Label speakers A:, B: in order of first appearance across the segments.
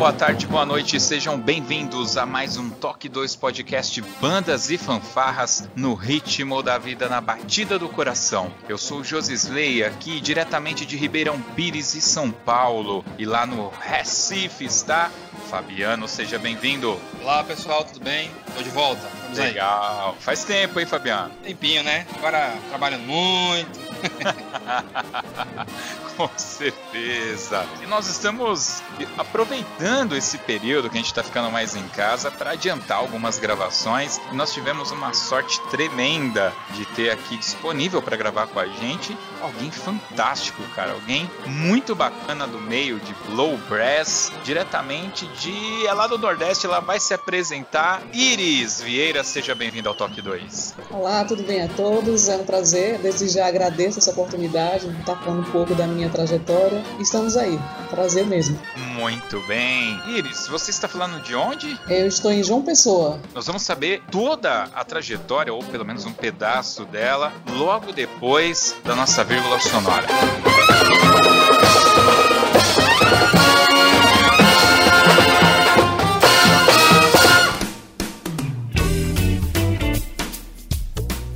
A: Boa tarde, boa noite, sejam bem-vindos a mais um Toque 2 Podcast Bandas e Fanfarras no ritmo da vida, na batida do coração. Eu sou o Josisley, aqui diretamente de Ribeirão Pires e São Paulo, e lá no Recife está Fabiano, seja bem-vindo.
B: Olá pessoal, tudo bem? Tô de volta. Vamos aí.
A: Legal, faz tempo, hein, Fabiano?
B: Tempinho, né? Agora trabalhando muito.
A: Com certeza. E nós estamos aproveitando esse período que a gente está ficando mais em casa para adiantar algumas gravações. Nós tivemos uma sorte tremenda de ter aqui disponível para gravar com a gente alguém fantástico, cara. Alguém muito bacana do meio de Low Brass, diretamente de. É lá do Nordeste, ela vai se apresentar. Iris Vieira, seja bem-vinda ao Toque 2.
C: Olá, tudo bem a todos? É um prazer. Desde já agradeço essa oportunidade de estar falando um pouco da minha trajetória. Estamos aí. Prazer mesmo.
A: Muito bem. Iris, você está falando de onde?
C: Eu estou em João Pessoa.
A: Nós vamos saber toda a trajetória, ou pelo menos um pedaço dela, logo depois da nossa vírgula sonora.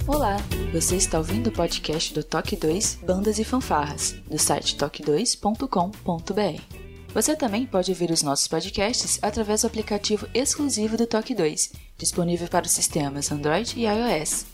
D: Olá, você está ouvindo o podcast do Toque 2 Bandas e Fanfarras, do site toque2.com.br. Você também pode ouvir os nossos podcasts através do aplicativo exclusivo do Toque 2, disponível para os sistemas Android e iOS.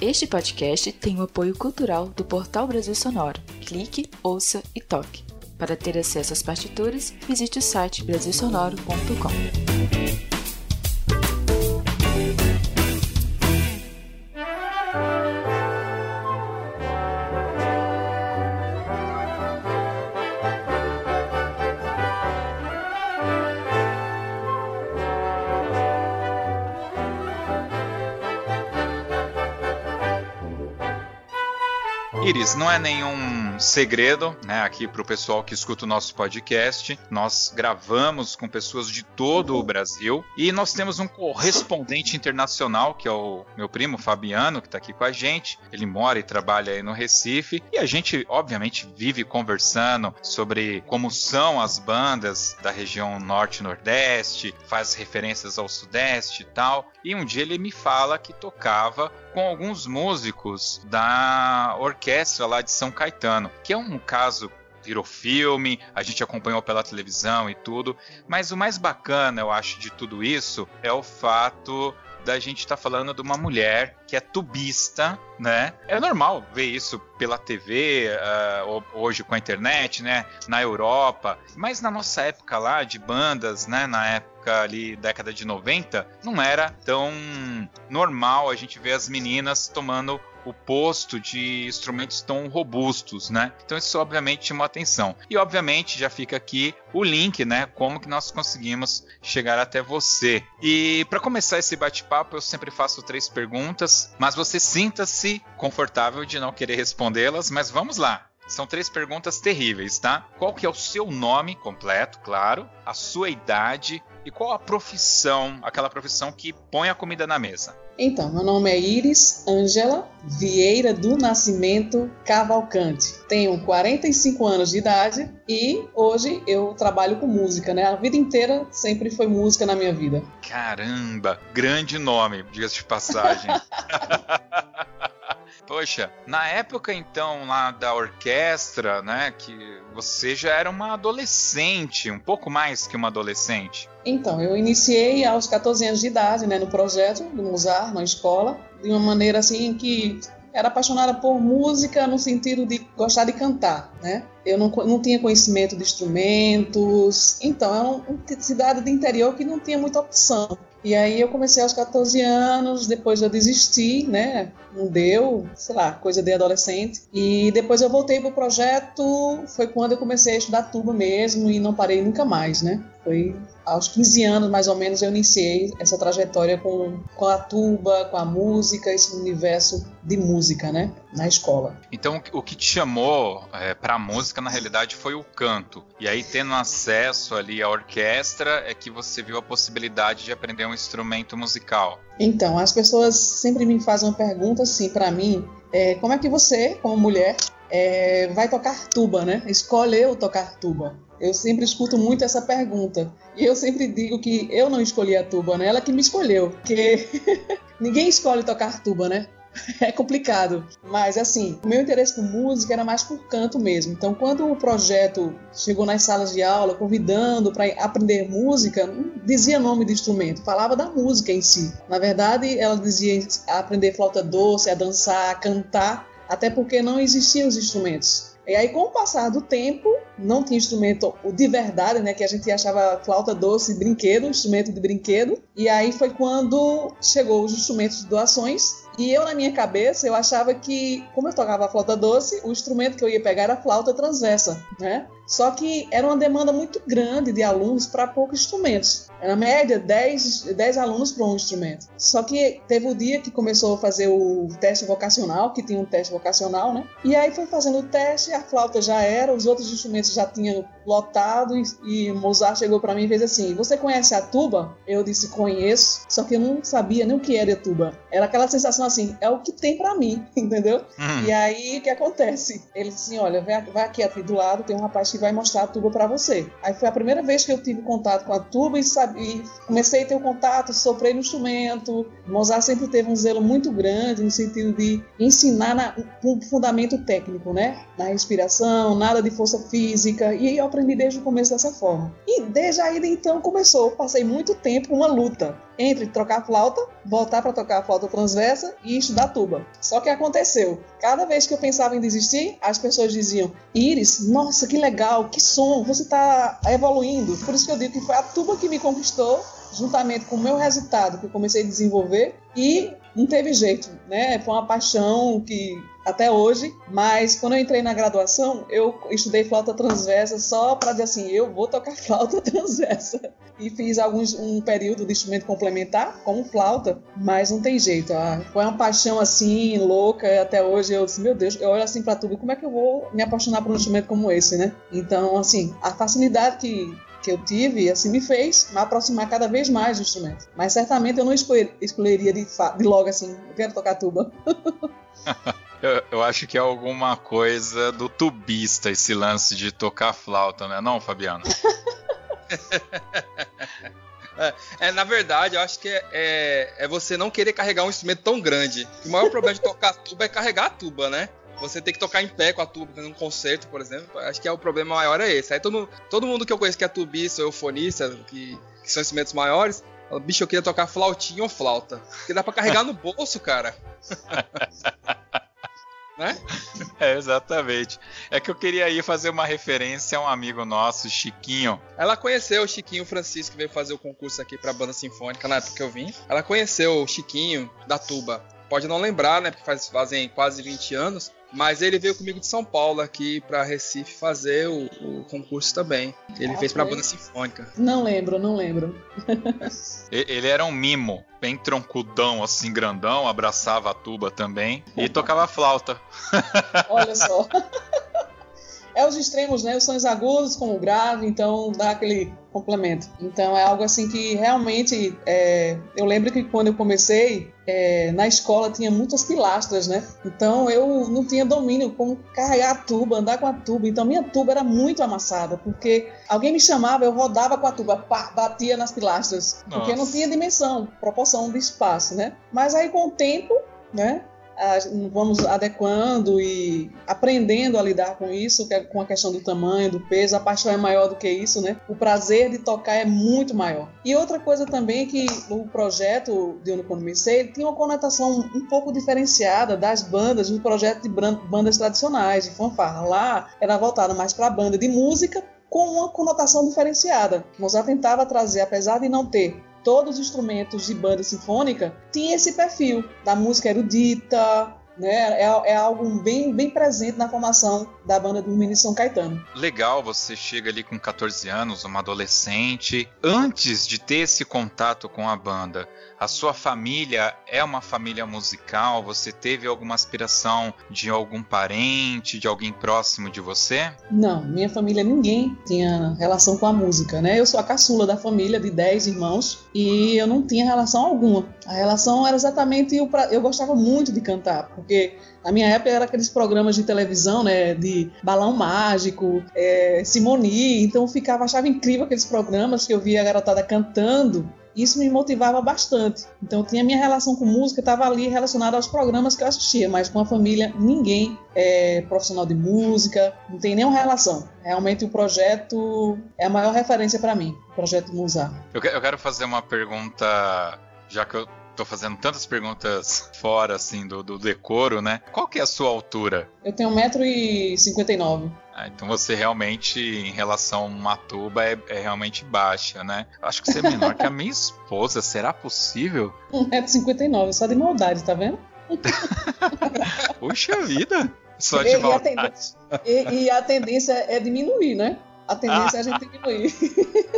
D: Este podcast tem o apoio cultural do Portal Brasil Sonoro. Clique, ouça e toque. Para ter acesso às partituras, visite o site brasilsonoro.com.
A: Iris, não é nenhum segredo, né, aqui para o pessoal que escuta o nosso podcast. Nós gravamos com pessoas de todo o Brasil e nós temos um correspondente internacional, que é o meu primo Fabiano, que está aqui com a gente. Ele mora e trabalha aí no Recife e a gente, obviamente, vive conversando sobre como são as bandas da região norte nordeste, faz referências ao sudeste e tal. E um dia ele me fala que tocava com alguns músicos da orquestra lá de São Caetano, que é um caso virou filme, a gente acompanhou pela televisão e tudo, mas o mais bacana, eu acho, de tudo isso é o fato da gente estar tá falando de uma mulher que é tubista, né? É normal ver isso pela TV, uh, hoje com a internet, né? Na Europa, mas na nossa época lá de bandas, né? Na época ali, década de 90, não era tão normal a gente ver as meninas tomando o posto de instrumentos tão robustos, né? Então isso obviamente chamou atenção. E obviamente já fica aqui o link, né? Como que nós conseguimos chegar até você. E para começar esse bate-papo, eu sempre faço três perguntas, mas você sinta-se confortável de não querer respondê-las, mas vamos lá. São três perguntas terríveis, tá? Qual que é o seu nome completo, claro, a sua idade, E qual a profissão, aquela profissão que põe a comida na mesa?
C: Então, meu nome é Iris Ângela Vieira do Nascimento Cavalcante. Tenho 45 anos de idade e hoje eu trabalho com música, né? A vida inteira sempre foi música na minha vida.
A: Caramba, grande nome, diga-se de passagem. Poxa, na época então lá da orquestra, né, que você já era uma adolescente, um pouco mais que uma adolescente.
C: Então, eu iniciei aos 14 anos de idade, né, no projeto do Musar, na escola, de uma maneira assim que era apaixonada por música no sentido de gostar de cantar, né? Eu não, não tinha conhecimento de instrumentos, então é uma cidade de interior que não tinha muita opção. E aí eu comecei aos 14 anos, depois eu desisti, né? Não deu, sei lá, coisa de adolescente. E depois eu voltei pro projeto, foi quando eu comecei a estudar tuba mesmo e não parei nunca mais, né? Foi aos 15 anos, mais ou menos, eu iniciei essa trajetória com, com a tuba, com a música, esse universo de música, né? Na escola.
A: Então, o que te chamou é, para a música, na realidade, foi o canto. E aí, tendo acesso ali à orquestra, é que você viu a possibilidade de aprender um instrumento musical.
C: Então, as pessoas sempre me fazem uma pergunta assim para mim: é, como é que você, como mulher, é, vai tocar tuba, né? Escolheu tocar tuba. Eu sempre escuto muito essa pergunta. E eu sempre digo que eu não escolhi a tuba, né? Ela que me escolheu. Porque ninguém escolhe tocar tuba, né? É complicado. Mas assim, o meu interesse por música era mais por canto mesmo. Então, quando o projeto chegou nas salas de aula, convidando para aprender música, não dizia nome de instrumento, falava da música em si. Na verdade, ela dizia aprender flauta doce, a dançar, a cantar, até porque não existiam os instrumentos. E aí, com o passar do tempo, não tinha instrumento de verdade, né? Que a gente achava flauta doce, brinquedo, instrumento de brinquedo. E aí foi quando chegou os instrumentos de doações e eu, na minha cabeça, eu achava que, como eu tocava a flauta doce, o instrumento que eu ia pegar era a flauta transversa, né? Só que era uma demanda muito grande de alunos para poucos instrumentos. Na média, 10, 10 alunos para um instrumento. Só que teve o dia que começou a fazer o teste vocacional, que tinha um teste vocacional, né? E aí foi fazendo o teste, a flauta já era, os outros instrumentos já tinham lotado, e, e Mozart chegou para mim e fez assim: Você conhece a tuba? Eu disse: Conheço, só que eu não sabia nem o que era a tuba. Era aquela sensação assim: é o que tem para mim, entendeu? Hum. E aí o que acontece? Ele disse assim: Olha, vai, aqui, aqui do lado, tem um rapaz que vai mostrar a tuba para você. Aí foi a primeira vez que eu tive contato com a tuba e, sabe, comecei a ter o um contato, soprei no instrumento. Mozart sempre teve um zelo muito grande no sentido de ensinar na, um fundamento técnico, né? Na respiração, nada de força física. E eu aprendi desde o começo dessa forma. E desde aí então começou. Passei muito tempo uma luta entre trocar flauta, voltar para tocar a flauta transversa e estudar tuba. Só que aconteceu. Cada vez que eu pensava em desistir, as pessoas diziam: Iris, nossa, que legal, que som, você está evoluindo. Por isso que eu digo que foi a tuba que me conquistou juntamente com o meu resultado que eu comecei a desenvolver e não teve jeito, né? Foi uma paixão que até hoje, mas quando eu entrei na graduação, eu estudei flauta transversa só para dizer assim, eu vou tocar flauta transversa. E fiz alguns um período de instrumento complementar como flauta, mas não tem jeito. Ah, foi uma paixão assim louca, até hoje eu disse, meu Deus, eu olho assim para tudo, como é que eu vou me apaixonar por um instrumento como esse, né? Então, assim, a facilidade que que eu tive, assim, me fez me aproximar cada vez mais do instrumento. Mas certamente eu não escolheria de, de logo assim, eu quero tocar tuba.
A: eu, eu, acho que é alguma coisa do tubista esse lance de tocar flauta, né? Não, Fabiano?
B: É, é, na verdade, eu acho que é, é, é, você não querer carregar um instrumento tão grande. O maior problema de tocar tuba é carregar a tuba, né? Você tem que tocar em pé com a tuba num concerto, por exemplo. Acho que é o problema maior é esse. Aí todo, todo mundo que eu conheço que é tubista ou eufonista, que, que são instrumentos maiores, fala, bicho, eu queria tocar flautinha ou flauta. Porque dá pra carregar no bolso, cara. né?
A: É, exatamente. É que eu queria ir fazer uma referência a um amigo nosso, Chiquinho.
B: Ela conheceu o Chiquinho Francisco, que veio fazer o concurso aqui pra banda sinfônica na época que eu vim. Ela conheceu o Chiquinho da tuba. Pode não lembrar, né? Porque faz, fazem quase 20 anos. Mas ele veio comigo de São Paulo aqui para Recife fazer o, o, concurso também. Ele ah, fez para a banda sinfônica.
C: Não lembro, não lembro.
A: ele era um mimo, bem troncudão, assim, grandão, abraçava a tuba também e tocava flauta.
C: Olha só. é os extremos, né? Os sons agudos com o grave, então dá aquele complemento. Então é algo assim que realmente é, eu lembro que quando eu comecei é, na escola tinha muitas pilastras, né? Então eu não tinha domínio como carregar a tuba, andar com a tuba. Então minha tuba era muito amassada, porque alguém me chamava, eu rodava com a tuba, pá, batia nas pilastras, Nossa. porque não tinha dimensão, proporção de espaço, né? Mas aí com o tempo, né? Vamos adequando e aprendendo a lidar com isso, é com a questão do tamanho, do peso, a paixão é maior do que isso, né? O prazer de tocar é muito maior. E outra coisa também é que o projeto de Quando Comecei tinha uma conotação um pouco diferenciada das bandas, do projeto de bandas tradicionais, de fanfarra. Lá era voltado mais para a banda de música, com uma conotação diferenciada. Mozart tentava trazer, apesar de não ter todos os instrumentos de banda sinfônica tinha esse perfil da música erudita, né? É, é, algo bem, bem presente na formação da banda do Menino São Caetano.
A: Legal, você chega ali com 14 anos, uma adolescente. Antes de ter esse contato com a banda, a sua família é uma família musical? Você teve alguma aspiração de algum parente, de alguém próximo de você?
C: Não, minha família ninguém tinha relação com a música, né? Eu sou a caçula da família de 10 irmãos e eu não tinha relação alguma. A relação era exatamente eu gostava muito de cantar, porque na minha época era aqueles programas de televisão, né, de balão mágico, é, Simoni, então eu ficava achava incrível aqueles programas que eu via a garotada cantando isso me motivava bastante. Então, tinha minha relação com música, estava ali relacionada aos programas que eu assistia, mas com a família, ninguém é profissional de música, não tem nenhuma relação. Realmente, o projeto é a maior referência para mim, o projeto Musar.
A: Eu, eu quero fazer uma pergunta, já que eu tô fazendo tantas perguntas fora, assim, do, do decoro, né? Qual que é a sua altura?
C: Eu tenho 1,59m.
A: Ah, então você realmente, em relação a uma tuba, é, é, realmente baixa, né? Acho que você é menor que a minha esposa. Será possível?
C: 1,59m, só de maldade, tá vendo?
A: Puxa vida! Só de e, maldade.
C: E a, e, e a tendência é diminuir, né? A tendência ah, é a gente diminuir.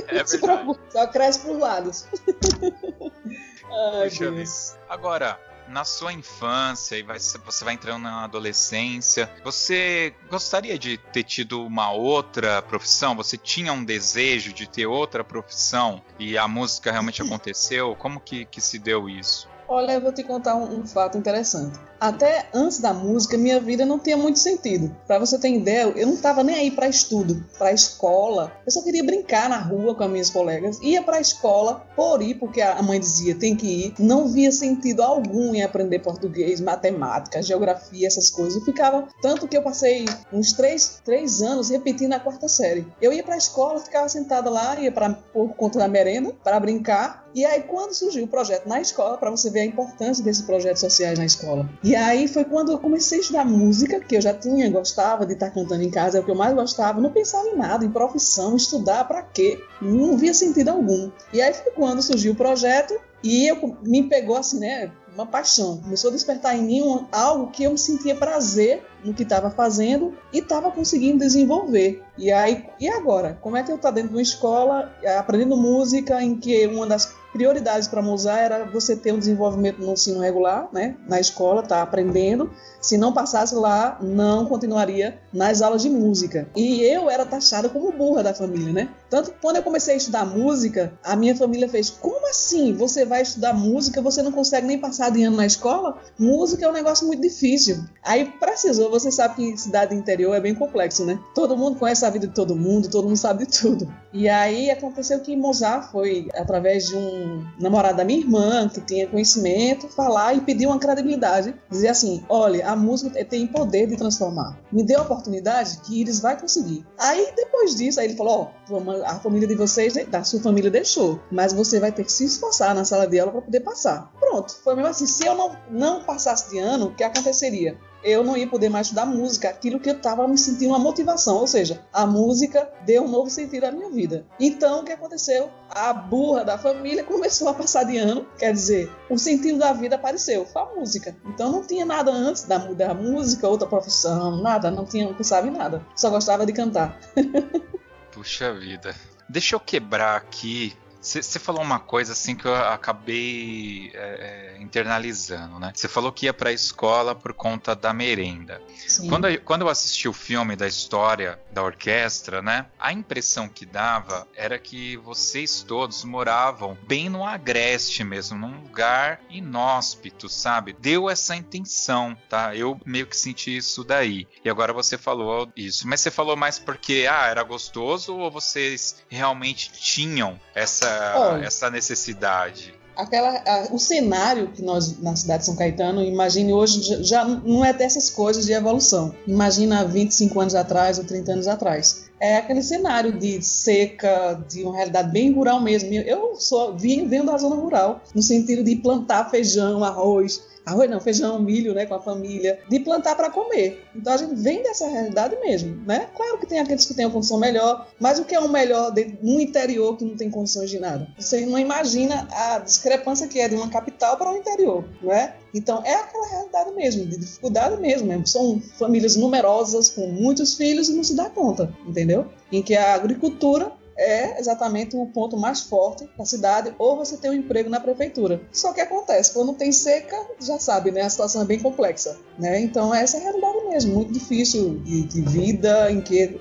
C: É verdade. Só cresce por lados.
A: Ai, Puxa Deus. Agora, na sua infância e vai, você vai entrando na adolescência, você gostaria de ter tido uma outra profissão? Você tinha um desejo de ter outra profissão e a música realmente aconteceu? Como que, que se deu isso?
C: Olha, eu vou te contar um, um fato interessante até antes da música, minha vida não tinha muito sentido. Para você ter ideia, eu não estava nem aí para estudo, para escola. Eu só queria brincar na rua com as minhas colegas. Ia para a escola por ir, porque a mãe dizia tem que ir. Não via sentido algum em aprender português, matemática, geografia, essas coisas. Eu ficava tanto que eu passei uns três, três anos repetindo a quarta série. Eu ia para a escola, ficava sentada lá, ia para por conta da merenda para brincar. E aí quando surgiu o projeto na escola, para você ver a importância desses projetos sociais na escola. E aí foi quando eu comecei a estudar música, que eu já tinha, gostava de estar cantando em casa, é o que eu mais gostava, não pensava em nada, em profissão, estudar para quê? Não via sentido algum. E aí foi quando surgiu o projeto e eu, me pegou assim, né? Uma paixão. Começou a despertar em mim um, algo que eu me sentia prazer no que estava fazendo e estava conseguindo desenvolver. E aí, e agora? Como é que eu estou dentro de uma escola aprendendo música em que uma das prioridades para Mozart era você ter um desenvolvimento no ensino regular, né, na escola, tá aprendendo. Se não passasse lá, não continuaria nas aulas de música. E eu era taxada como burra da família, né? Tanto que quando eu comecei a estudar música, a minha família fez: "Como assim? Você vai estudar música, você não consegue nem passar de ano na escola? Música é um negócio muito difícil". Aí precisou, você sabe que cidade interior é bem complexo, né? Todo mundo conhece a vida de todo mundo, todo mundo sabe de tudo. E aí aconteceu que Mozart foi através de um namorado da minha irmã, que tinha conhecimento, falar e pedir uma credibilidade. Dizer assim: olha, a música tem poder de transformar. Me dê a oportunidade que Iris vai conseguir. Aí depois disso, aí ele falou: ó, a família de vocês, da sua família deixou, mas você vai ter que se esforçar na sala de aula para poder passar. Pronto, foi mesmo assim. Se eu não, não passasse de ano, o que aconteceria? Eu não ia poder mais estudar música, aquilo que eu estava me sentindo uma motivação, ou seja, a música deu um novo sentido à minha vida. Então, o que aconteceu? A burra da família começou a passar de ano, quer dizer, o sentido da vida apareceu, foi a música. Então, não tinha nada antes da, da música, outra profissão, nada, não tinha, não pensava em nada, só gostava de cantar.
A: Puxa vida. Deixa eu quebrar aqui Você falou uma coisa assim que eu acabei é, é, internalizando, né? Você falou que ia para a escola por conta da merenda. Quando, quando eu assisti o filme da história da orquestra, né? A impressão que dava era que vocês todos moravam bem no agreste mesmo, num lugar inóspito, sabe? Deu essa intenção, tá? Eu meio que senti isso daí. E agora você falou isso. Mas você falou mais porque, ah, era gostoso ou vocês realmente tinham essa, Olha, essa necessidade?
C: Aquela, a, o cenário que nós na cidade de São Caetano, imagine hoje, já, já não é dessas coisas de evolução. Imagina 25 anos atrás ou 30 anos atrás é aquele cenário de seca, de uma realidade bem rural mesmo. Eu sou venho, venho da zona rural, no sentido de plantar feijão, arroz, arroz não, feijão, milho, né, com a família, de plantar para comer. Então a gente vem dessa realidade mesmo, né? Claro que tem aqueles que têm uma condição melhor, mas o que é um melhor de, no interior que não tem condições de nada? Você não imagina a discrepância que é de uma capital para o um interior, não é? Então é aquela realidade mesmo, de dificuldade mesmo. São famílias numerosas com muitos filhos e não se dá conta, entendeu? Em que a agricultura é exatamente o ponto mais forte da cidade, ou você tem um emprego na prefeitura. Só que acontece, quando tem seca, já sabe, né? A situação é bem complexa, né? Então essa é a realidade mesmo, muito difícil de, de vida, em que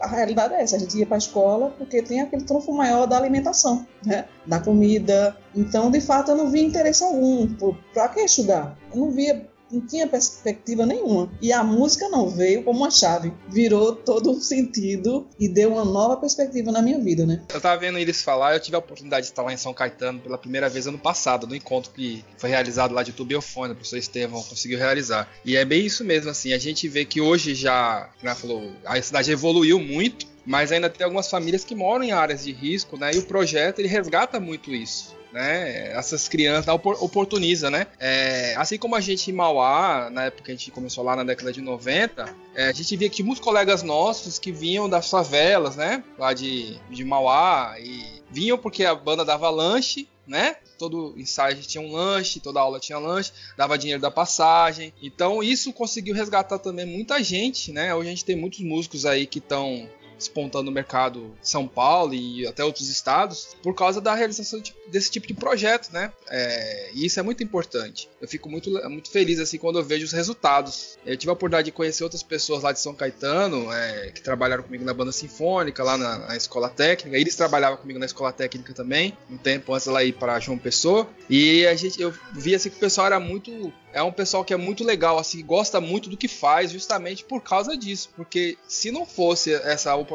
C: a realidade é essa, a gente ia para a escola porque tem aquele trunfo maior da alimentação, né? Da comida. Então, de fato, eu não vi interesse algum. Para que estudar? Eu não via não tinha perspectiva nenhuma. E a música não veio como uma chave, virou todo o sentido e deu uma nova perspectiva na minha vida, né?
B: Eu tava vendo eles falar, eu tive a oportunidade de estar lá em São Caetano pela primeira vez ano passado, no encontro que foi realizado lá de Tubiofone, o professor Estevão conseguiu realizar. E é bem isso mesmo, assim, a gente vê que hoje já, como falou, a cidade evoluiu muito, mas ainda tem algumas famílias que moram em áreas de risco, né? E o projeto ele resgata muito isso né? Essas crianças oportuniza, né? É, assim como a gente em Mauá, na época que a gente começou lá na década de 90, é, a gente via que muitos colegas nossos que vinham das favelas, né? Lá de, de Mauá e vinham porque a banda dava lanche, né? Todo ensaio tinha um lanche, toda aula tinha lanche, dava dinheiro da passagem. Então isso conseguiu resgatar também muita gente, né? Hoje a gente tem muitos músicos aí que estão despontando no mercado São Paulo e até outros estados por causa da realização desse tipo de projeto, né? É, e isso é muito importante. Eu fico muito, muito feliz assim quando eu vejo os resultados. Eu tive a oportunidade de conhecer outras pessoas lá de São Caetano é, que trabalharam comigo na banda sinfônica, lá na, na, escola técnica. Eles trabalhavam comigo na escola técnica também, um tempo antes ela ir para João Pessoa. E a gente, eu vi assim que o pessoal era muito é um pessoal que é muito legal, assim, gosta muito do que faz, justamente por causa disso. Porque se não fosse essa oportunidade,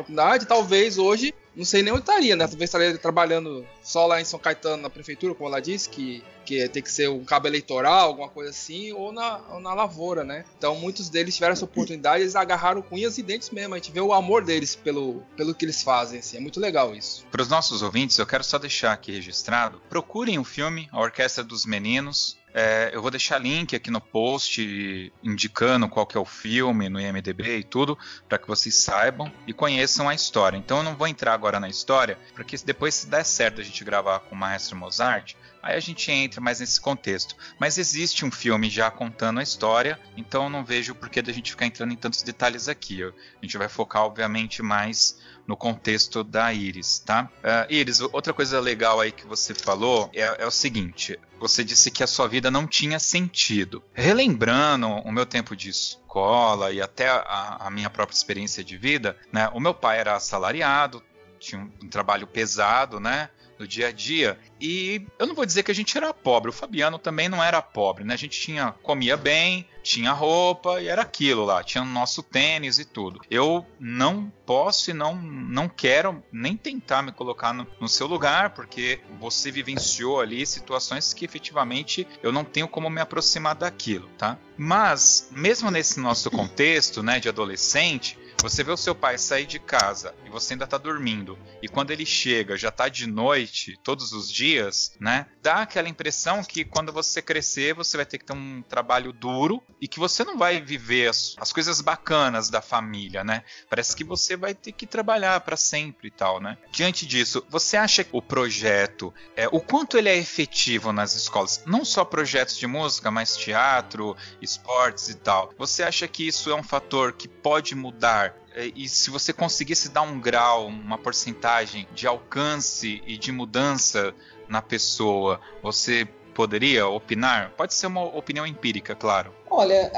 B: talvez hoje, não sei nem onde estaria, né? Talvez estaria trabalhando só lá em São Caetano, na prefeitura, como ela disse, que, que tem que ser um cabo eleitoral, alguma coisa assim, ou na, ou na lavoura, né? Então muitos deles tiveram essa oportunidade, eles agarraram com unhas e dentes mesmo. A gente vê o amor deles pelo, pelo que eles fazem, assim. É muito legal isso.
A: Para os nossos ouvintes, eu quero só deixar aqui registrado: procurem o filme A Orquestra dos Meninos. É, eu vou deixar link aqui no post indicando qual que é o filme no IMDb e tudo, para que vocês saibam e conheçam a história. Então eu não vou entrar agora na história, porque depois se der certo a gente gravar com o Maestro Mozart, aí a gente entra mais nesse contexto. Mas existe um filme já contando a história, então não vejo o porquê da gente ficar entrando em tantos detalhes aqui. A gente vai focar, obviamente, mais no contexto da Iris, tá? Uh, Iris, outra coisa legal aí que você falou é, é, o seguinte: você disse que a sua vida não tinha sentido. Relembrando o meu tempo de escola e até a, a minha própria experiência de vida, né? O meu pai era assalariado, tinha um, um trabalho pesado, né? No dia a dia. E eu não vou dizer que a gente era pobre, o Fabiano também não era pobre, né? A gente tinha comia bem, tinha roupa e era aquilo lá, tinha nosso tênis e tudo. Eu não posso e não, não quero nem tentar me colocar no, no seu lugar, porque você vivenciou ali situações que efetivamente eu não tenho como me aproximar daquilo, tá? Mas, mesmo nesse nosso contexto, né, de adolescente, você vê o seu pai sair de casa e você ainda tá dormindo, e quando ele chega já tá de noite todos os dias, né? Dá aquela impressão que quando você crescer, você vai ter que ter um trabalho duro e que você não vai viver as, as coisas bacanas da família, né? Parece que você vai ter que trabalhar para sempre e tal, né? Diante disso, você acha que o projeto, é, o quanto ele é efetivo nas escolas? Não só projetos de música, mas teatro, esportes e tal. Você acha que isso é um fator que pode mudar é, e se você conseguisse dar um grau, uma porcentagem de alcance e de mudança na pessoa, você poderia opinar? Pode ser uma opinião empírica, claro.
C: Olha,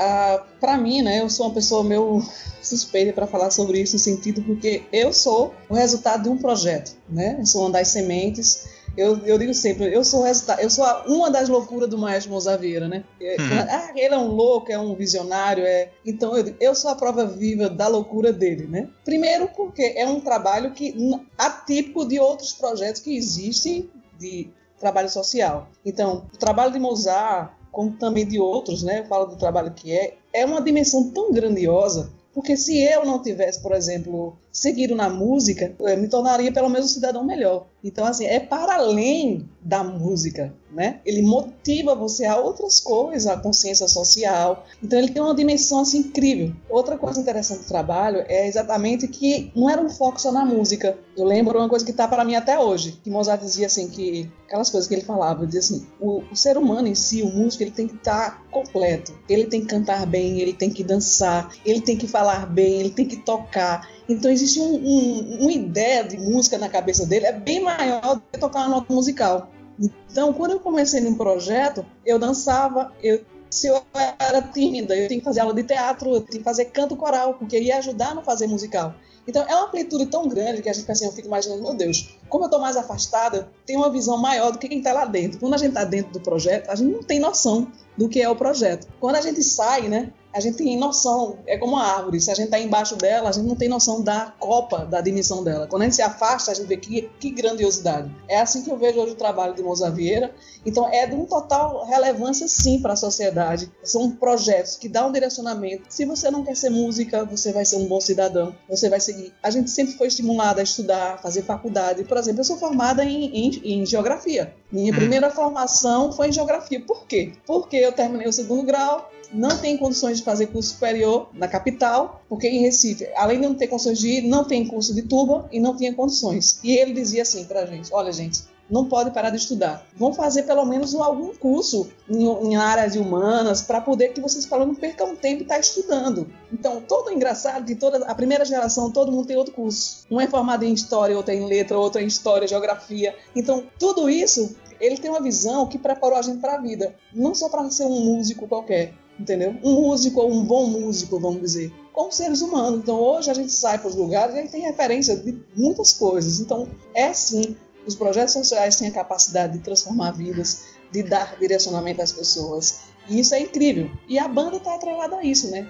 C: para mim, né, eu sou uma pessoa meio suspeita para falar sobre isso no sentido porque eu sou o resultado de um projeto, né? Eu sou uma das sementes eu, eu digo sempre, eu sou resultado, eu sou uma das loucuras do Maestro Mozart Vieira, né? É, uhum. Ah, ele é um louco, é um visionário, é. Então eu, eu sou a prova viva da loucura dele, né? Primeiro porque é um trabalho que atípico de outros projetos que existem de trabalho social. Então, o trabalho de Mozart, como também de outros, né? Eu falo do trabalho que é, é uma dimensão tão grandiosa porque se eu não tivesse, por exemplo, seguido na música, eu me tornaria pelo menos um cidadão melhor. Então, assim, é para além da música, né? Ele motiva você a outras coisas, a consciência social. Então, ele tem uma dimensão, assim, incrível. Outra coisa interessante do trabalho é exatamente que não era um foco só na música. Eu lembro uma coisa que está para mim até hoje, que Mozart dizia, assim, que aquelas coisas que ele falava, dizia assim, o, o ser humano em si, o músico, ele tem que estar tá completo. Ele tem que cantar bem, ele tem que dançar, ele tem que falar bem, ele tem que tocar. Então existe um, um, uma ideia de música na cabeça dele, é bem maior do que tocar uma nota musical. Então, quando eu comecei num projeto, eu dançava, eu se eu era tímida, eu tinha que fazer aula de teatro, eu tinha que fazer canto coral, porque ia ajudar no fazer musical. Então é uma amplitude tão grande que a gente assim, eu fico imaginando, meu Deus, como eu estou mais afastada, tem uma visão maior do que quem está lá dentro. Quando a gente está dentro do projeto, a gente não tem noção do que é o projeto. Quando a gente sai, né, a gente tem noção, é como uma árvore, se a gente está embaixo dela, a gente não tem noção da copa, da dimensão dela. Quando a gente se afasta, a gente vê que, que grandiosidade. É assim que eu vejo hoje o trabalho de Moza Vieira. Então, é de um total relevância, sim, para a sociedade. São projetos que dão um direcionamento. Se você não quer ser música, você vai ser um bom cidadão, você vai seguir. A gente sempre foi estimulada a estudar, a fazer faculdade. Por exemplo, eu sou formada em, em, em geografia. Minha hum. primeira formação foi em geografia. Por quê? Porque eu terminei o segundo grau, não tem condições de fazer curso superior na capital, porque em Recife, além de não ter condições de ir, não tem curso de tuba e não tinha condições. E ele dizia assim pra gente: olha, gente, não pode parar de estudar. Vão fazer pelo menos algum curso em, em áreas humanas para poder que vocês falam, não percam tempo e tá estudando. Então, todo engraçado que toda a primeira geração, todo mundo tem outro curso. Um é formado em história, outro é em letra, outro é em história, geografia. Então, tudo isso ele tem uma visão que preparou a gente para a vida, não só para ser um músico qualquer, entendeu? Um músico ou um bom músico, vamos dizer, como seres humanos. Então hoje a gente sai para os lugares e a gente tem referência de muitas coisas. Então é assim, os projetos sociais têm a capacidade de transformar vidas, de dar direcionamento às pessoas. E isso é incrível. E a banda está atrelada a isso, né?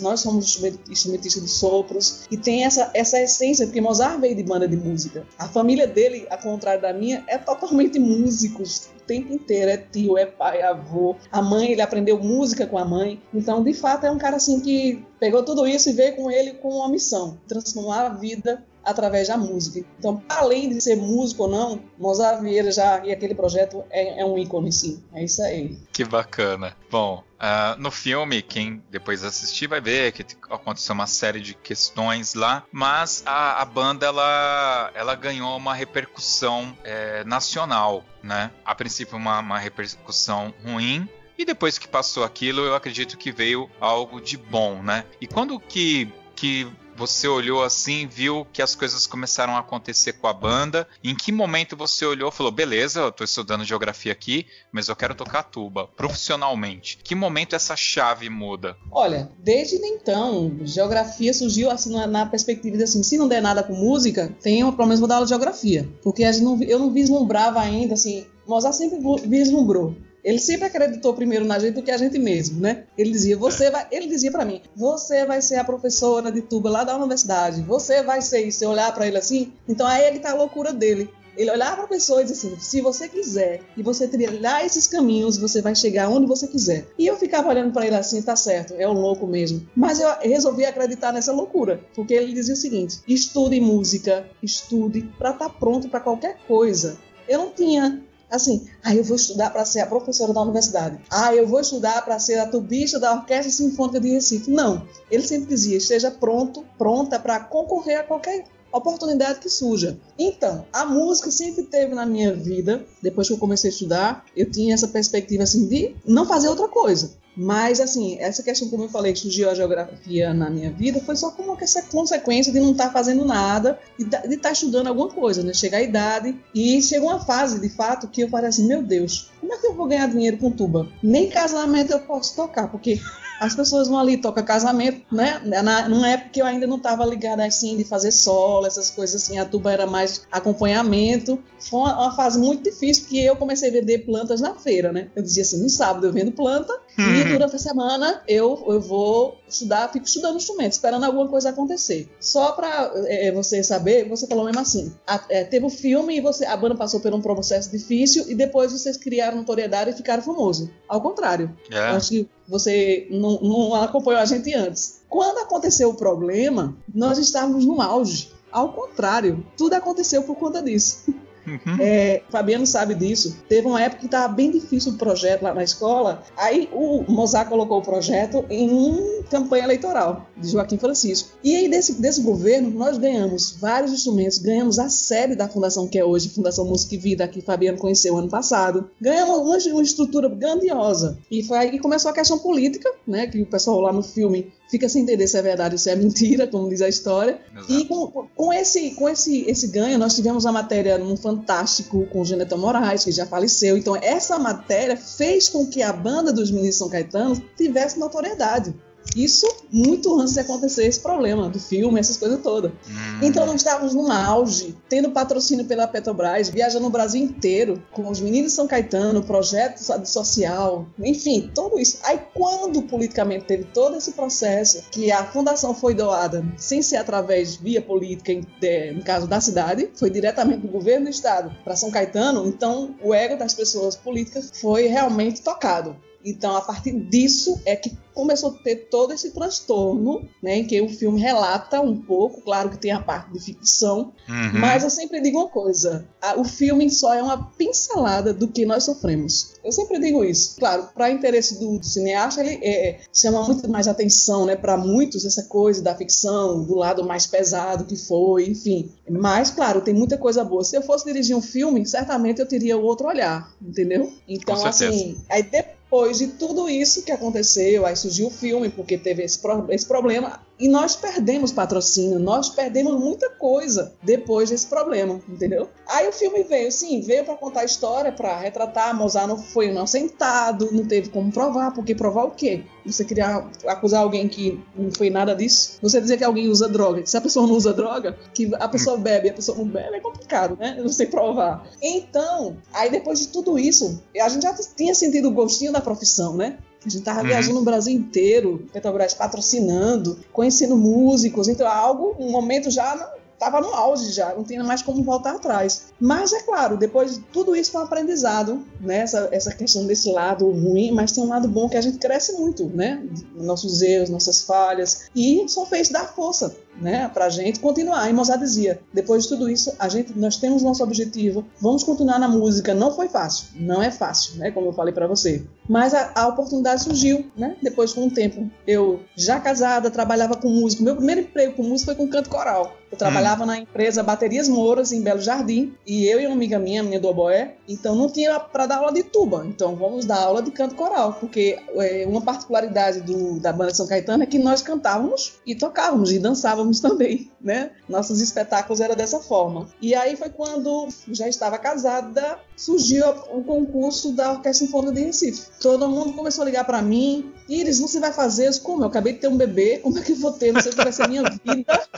C: Nós somos instrumentistas de sopros, e tem essa, essa essência, porque Mozart veio de banda de música. A família dele, ao contrário da minha, é totalmente músicos o tempo inteiro. É tio, é pai, é avô. A mãe, ele aprendeu música com a mãe. Então, de fato, é um cara assim que pegou tudo isso e veio com ele com uma missão: transformar a vida através da música. Então, além de ser músico ou não, Mozart Vieira já e aquele projeto é, é um ícone, sim. É isso aí.
A: Que bacana. Bom, Uh, no filme, quem depois assistir vai ver que aconteceu uma série de questões lá, mas a, a banda ela, ela ganhou uma repercussão é, nacional, né? A princípio uma, uma repercussão ruim, e depois que passou aquilo, eu acredito que veio algo de bom, né? E quando que, que você olhou assim, viu que as coisas começaram a acontecer com a banda? Em que momento você olhou e falou: beleza, eu tô estudando geografia aqui, mas eu quero tocar tuba profissionalmente? Que momento essa chave muda?
C: Olha, desde então, geografia surgiu assim na, na perspectiva de assim: se não der nada com música, tem pelo menos vou dar aula de geografia. Porque não, eu não vislumbrava ainda assim. Mozart sempre vislumbrou ele sempre acreditou primeiro na gente do que a gente mesmo, né? Ele dizia, você vai, ele dizia para mim, você vai ser a professora de tuba lá da universidade, você vai ser isso. Eu olhar para ele assim, então aí ele tá a loucura dele. Ele olhava para a pessoa e dizia assim: se você quiser e você trilhar esses caminhos, você vai chegar onde você quiser. E eu ficava olhando para ele assim: tá certo, é um louco mesmo. Mas eu resolvi acreditar nessa loucura, porque ele dizia o seguinte: estude música, estude para estar tá pronto para qualquer coisa. Eu não tinha assim, ah, eu vou estudar para ser a professora da universidade. Ah, eu vou estudar para ser a tubista da Orquestra Sinfônica de Recife. Não. Ele sempre dizia, esteja pronto, pronta para concorrer a qualquer oportunidade que surja. Então, a música sempre teve na minha vida, depois que eu comecei a estudar, eu tinha essa perspectiva assim de não fazer outra coisa. Mas, assim, essa questão, como eu falei, surgiu a geografia na minha vida, foi só como essa consequência de não estar tá fazendo nada, de estar tá estudando alguma coisa, né? Chegar à idade. E chegou uma fase, de fato, que eu falei assim: meu Deus, como é que eu vou ganhar dinheiro com tuba? Nem casamento eu posso tocar, porque as pessoas vão ali, toca casamento, né? Na, numa época que eu ainda não estava ligada assim de fazer solo, essas coisas assim, a tuba era mais acompanhamento. Foi uma, uma, fase muito difícil porque eu comecei a vender plantas na feira, né? Eu dizia assim, no sábado eu vendo planta e uhum. durante a semana eu, eu vou estudar, fico estudando instrumento, esperando alguma coisa acontecer. Só para é, você saber, você falou mesmo assim, a, é, teve o um filme e você, a banda passou por um processo difícil e depois vocês criaram notoriedade e ficaram famosos. Ao contrário. É. Acho que você não, não acompanhou a gente antes. Quando aconteceu o problema, nós estávamos no auge. Ao contrário, tudo aconteceu por conta disso. Uhum. É, Fabiano sabe disso. Teve uma época que estava bem difícil o projeto lá na escola. Aí o Mozart colocou o projeto em campanha eleitoral de Joaquim Francisco. E aí, desse, desse governo, nós ganhamos vários instrumentos. Ganhamos a sede da fundação que é hoje, Fundação Música e Vida, que Fabiano conheceu ano passado. Ganhamos uma, uma estrutura grandiosa. E foi aí que começou a questão política, né? Que o pessoal lá no filme fica sem entender se é verdade ou se é mentira, como diz a história. Exato. E com, com, esse, com esse, esse ganho, nós tivemos a matéria num Fantástico com o Geneta Moraes, que já faleceu. Então, essa matéria fez com que a banda dos Meninos São Caetano tivesse notoriedade. Isso muito antes de acontecer esse problema do filme, essas coisas todas. Hum. Então nós estávamos num auge, tendo patrocínio pela Petrobras, viajando no Brasil inteiro, com os meninos de São Caetano, projeto social, enfim, tudo isso. Aí quando politicamente teve todo esse processo, que a fundação foi doada, sem ser através via política, no caso da cidade, foi diretamente do governo do estado para São Caetano, então o ego das pessoas políticas foi realmente tocado. Então, a partir disso é que começou a ter todo esse transtorno, né, em que o filme relata um pouco, claro que tem a parte de ficção, uhum. mas eu sempre digo uma coisa: a, o filme só é uma pincelada do que nós sofremos. Eu sempre digo isso. Claro, para interesse do, do, cineasta, ele é, é, chama muito mais atenção, né, para muitos essa coisa da ficção, do lado mais pesado que foi, enfim. Mas, claro, tem muita coisa boa. Se eu fosse dirigir um filme, certamente eu teria outro olhar, entendeu? Então, assim, aí depois depois de tudo isso que aconteceu, aí surgiu o filme, porque teve esse, pro, esse problema, e nós perdemos patrocínio, nós perdemos muita coisa depois desse problema, entendeu? Aí o filme veio, sim, veio para contar a história, para retratar. Mozart não foi inocentado, não teve como provar, porque provar o quê? Você queria acusar alguém que não foi nada disso? Você dizer que alguém usa droga, se a pessoa não usa droga, que a pessoa bebe e a pessoa não bebe, é complicado, né? Não sei provar. Então, aí depois de tudo isso, a gente já tinha sentido o gostinho da profissão, né? A gente tava uhum. viajando no Brasil inteiro, Petrobras patrocinando, conhecendo músicos, então algo, um momento já estava no auge já, não tinha mais como voltar atrás. Mas é claro, depois de tudo isso foi um aprendizado, né? Essa, essa questão desse lado ruim, mas tem um lado bom que a gente cresce muito, né? Nossos erros, nossas falhas, e só fez dar força né, para a gente continuar. E Mozart dizia: depois de tudo isso, a gente, nós temos nosso objetivo, vamos continuar na música. Não foi fácil, não é fácil, né, como eu falei para você. Mas a, a, oportunidade surgiu, né? Depois com um tempo, eu já casada, trabalhava com música. Meu primeiro emprego com música foi com canto coral. Eu trabalhava hum. na empresa Baterias Mouras em Belo Jardim e eu e uma amiga minha, minha do oboé, então não tinha para dar aula de tuba. Então vamos dar aula de canto coral, porque é, uma particularidade do, da banda de São Caetano é que nós cantávamos e tocávamos e dançávamos estávamos também, né? Nossos espetáculos eram dessa forma. E aí foi quando já estava casada, surgiu o concurso da Orquestra Sinfônica de Recife. Todo mundo começou a ligar para mim. Iris, você vai fazer? isso? Como? Eu acabei de ter um bebê, como é que eu vou ter? Não sei o que vai ser minha vida.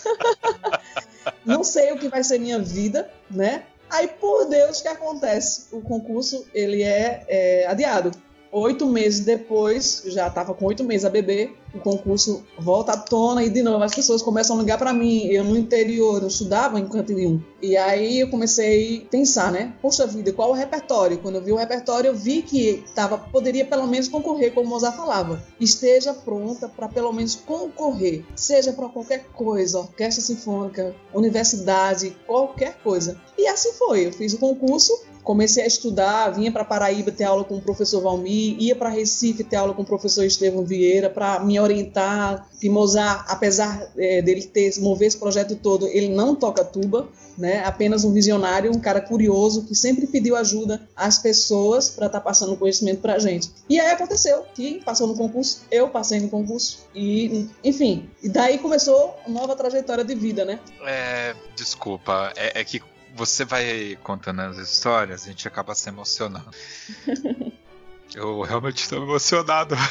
C: não sei o que vai ser minha vida, né? Aí, por Deus, o que acontece? O concurso, ele é, é adiado. Oito meses depois, já estava com oito meses a bebê, o concurso volta à tona e de novo as pessoas começam a ligar para mim. Eu no interior, eu estudava em Canto Nenhum. E aí eu comecei a pensar, né? Poxa vida, qual o repertório? Quando eu vi o repertório, eu vi que tava, poderia pelo menos concorrer, como o Mozart falava. Esteja pronta para pelo menos concorrer, seja para qualquer coisa, orquestra sinfônica, universidade, qualquer coisa. E assim foi. Eu fiz o concurso, comecei a estudar, vinha para Paraíba ter aula com o professor Valmir, ia para Recife ter aula com o professor Estevão Vieira para me orientar. Que Mozart, apesar é, dele ter mover esse projeto todo, ele não toca tuba, né? Apenas um visionário, um cara curioso que sempre pediu ajuda às pessoas para estar tá passando conhecimento para a gente. E aí aconteceu que passou no concurso, eu passei no concurso e, enfim, e daí começou nova trajetória de vida, né?
A: É, desculpa, é, é que você vai contando as histórias, a gente acaba se emocionando. eu realmente estou emocionado.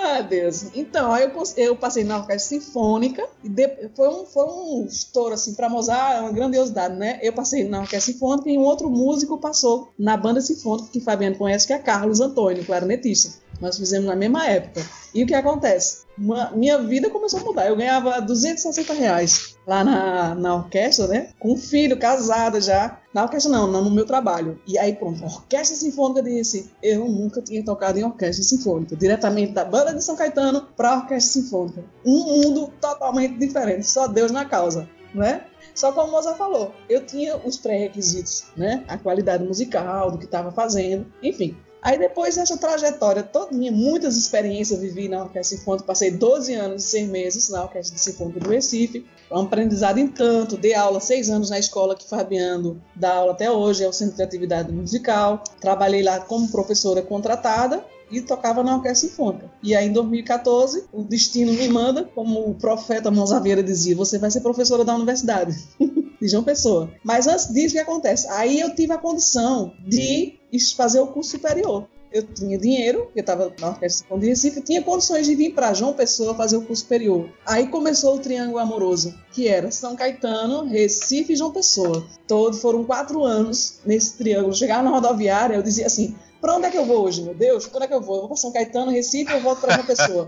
C: Ah, Deus. Então, aí eu, eu passei na orquestra sinfônica e de, foi, um, foi um estouro, assim, pra Mozart, é uma grandiosidade, né? Eu passei na orquestra sinfônica e um outro músico passou na banda sinfônica, que Fabiano conhece, que é Carlos Antônio, clarinetista. Nós fizemos na mesma época. E o que acontece? Uma, minha vida começou a mudar. Eu ganhava 260 reais lá na, na orquestra, né? Com um filho, casada já. Na orquestra não, no meu trabalho. E aí, pronto, Orquestra Sinfônica de Recife. Eu nunca tinha tocado em orquestra sinfônica. Diretamente da banda de São Caetano para orquestra sinfônica. Um mundo totalmente diferente. Só Deus na causa, né? Só como o Mozart falou, eu tinha os pré-requisitos, né? A qualidade musical do que estava fazendo, enfim. Aí depois dessa trajetória todinha, muitas experiências vivi na Orquestra Sinfônica, passei 12 anos e 6 meses na Orquestra Sinfônica do Recife, um aprendizado em tanto, dei aula seis anos na escola que Fabiano dá aula até hoje, é o Centro de Atividade Musical, trabalhei lá como professora contratada e tocava na Orquestra Sinfônica. E aí, em 2014, o destino me manda, como o profeta Monzaveira dizia, você vai ser professora da universidade. de João Pessoa. Mas antes disso, o que acontece? Aí eu tive a condição de fazer o curso superior. Eu tinha dinheiro, eu estava na Orquestra Sinfônica de Recife, tinha condições de vir para João Pessoa fazer o curso superior. Aí começou o triângulo amoroso, que era São Caetano, Recife e João Pessoa. Todos foram quatro anos nesse triângulo. Chegava na rodoviária, eu dizia assim: Pra onde é que eu vou hoje, meu Deus? Pra onde é que eu vou? Eu vou pra São Caetano, Recife, eu volto pra uma pessoa.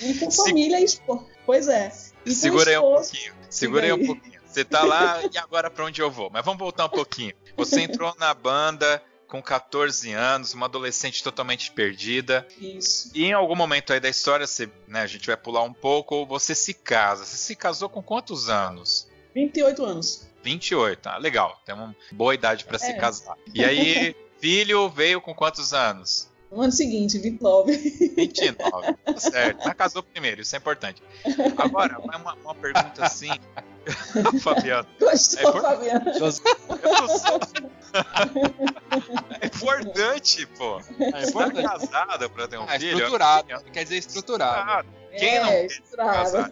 C: E com família e esposa. Pois é.
A: E Segura aí um pouquinho. Segura aí um pouquinho. Você tá lá e agora pra onde eu vou? Mas vamos voltar um pouquinho. Você entrou na banda com 14 anos, uma adolescente totalmente perdida.
C: Isso.
A: E em algum momento aí da história, você, né, a gente vai pular um pouco, você se casa. Você se casou com quantos anos?
C: 28 anos.
A: 28, ah, legal. Tem uma boa idade para é. se casar. E aí, filho veio com quantos anos?
C: No ano seguinte, 29.
A: 29, tá certo. Mas casou primeiro, isso é importante. Agora, uma, uma pergunta assim. Fabiano.
C: Gostou, é Fabiano?
A: é importante, pô. É importante. Casada pra ter um
B: é,
A: filho.
B: Estruturado. Quer dizer estruturado.
A: Quem é, não quer casar?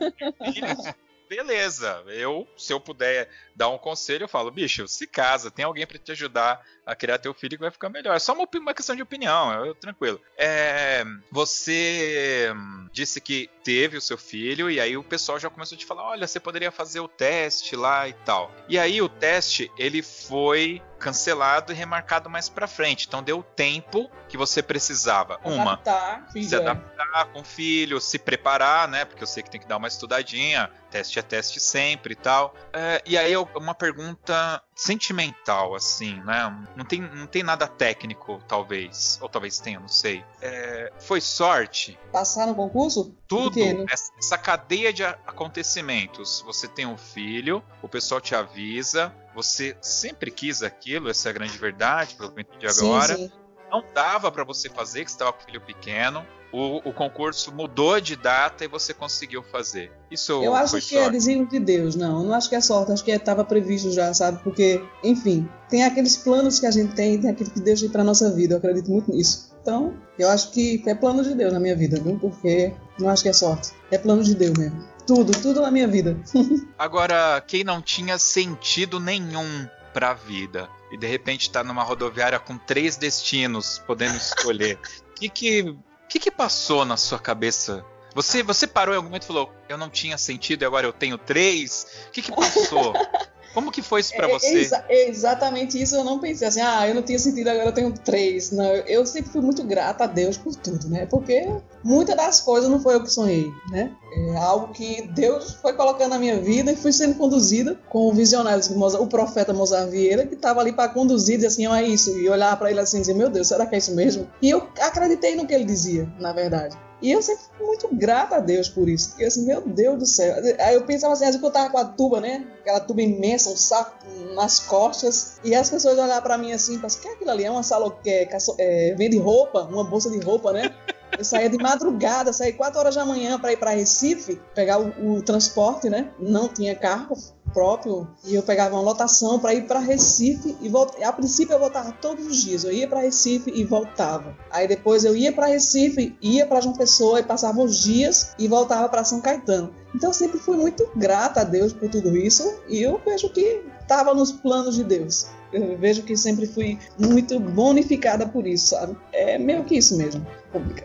A: Filhos beleza. Eu, se eu puder dar um conselho, eu falo, bicho, se casa, tem alguém para te ajudar a criar teu filho que vai ficar melhor. É só uma, uma questão de opinião, eu, tranquilo. É, você disse que teve o seu filho e aí o pessoal já começou a te falar, olha, você poderia fazer o teste lá e tal. E aí o teste, ele foi cancelado e remarcado mais para frente. Então deu o tempo que você precisava. Uma,
C: adaptar,
A: se adaptar com o filho, se preparar, né? Porque eu sei que tem que dar uma estudadinha. Teste é teste sempre e tal. É, e aí uma pergunta sentimental, assim, né? Não tem, não tem nada técnico, talvez. Ou talvez tenha, não sei. É, foi sorte?
C: Passar no concurso?
A: Tudo. Essa, essa cadeia de acontecimentos. Você tem um filho, o pessoal te avisa, você sempre quis aquilo, essa é a grande verdade, pelo que eu entendi agora. Sim, sim. Não dava para você fazer, que você estava com o filho pequeno. O, o, concurso mudou de data e você conseguiu fazer. Isso
C: Eu acho que
A: sorte?
C: é desígnio de Deus, não. Eu não acho que é sorte, acho que estava previsto já, sabe? Porque, enfim, tem aqueles planos que a gente tem, tem aquilo que Deus tem para nossa vida. Eu acredito muito nisso. Então, eu acho que é plano de Deus na minha vida, viu? Porque não acho que é sorte. É plano de Deus mesmo. Tudo, tudo na minha vida.
A: Agora, quem não tinha sentido nenhum pra vida e de repente tá numa rodoviária com três destinos podendo escolher, o que que, que que passou na sua cabeça? Você, você parou em algum momento e falou, eu não tinha sentido e agora eu tenho três? O que que passou? Como que foi isso para é, você?
C: Exa exatamente isso eu não pensei assim, ah, eu não tinha sentido, agora eu tenho três. Não, eu sempre fui muito grata a Deus por tudo, né? Porque muitas das coisas não foi eu que sonhei, né? É algo que Deus foi colocando na minha vida e fui sendo conduzida com o visionário, o profeta Mozart Vieira, que estava ali para conduzir, dizer assim, ó, é isso, e olhar para ele assim e dizer, meu Deus, será que é isso mesmo? E eu acreditei no que ele dizia, na verdade. E eu sempre fui muito grata a Deus por isso. Porque assim, meu Deus do céu. Aí eu pensava assim, às vezes que eu tava com a tuba, né? Aquela tuba imensa, um saco nas costas. E as pessoas olhavam pra mim assim, pensam, que é aquilo ali? É uma sala que é, é, vende roupa, uma bolsa de roupa, né? Eu saía de madrugada, saía 4 horas da manhã para ir para Recife, pegar o, o, transporte, né? Não tinha carro próprio e eu pegava uma lotação para ir para Recife e voltava. A princípio eu voltava todos os dias. Eu ia para Recife e voltava. Aí depois eu ia para Recife, ia para João Pessoa e passava os dias e voltava para São Caetano. Então eu sempre fui muito grata a Deus por tudo isso e eu vejo que estava nos planos de Deus. Eu vejo que sempre fui muito bonificada por isso, sabe? É meio que isso mesmo.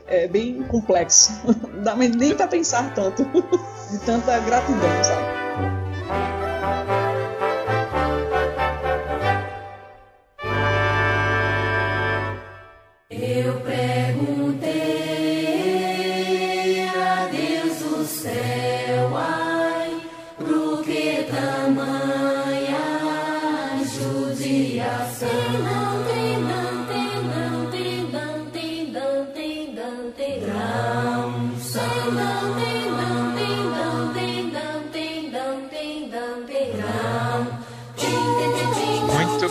C: É bem complexo. Não dá nem para pensar tanto de tanta gratidão, sabe? thank you.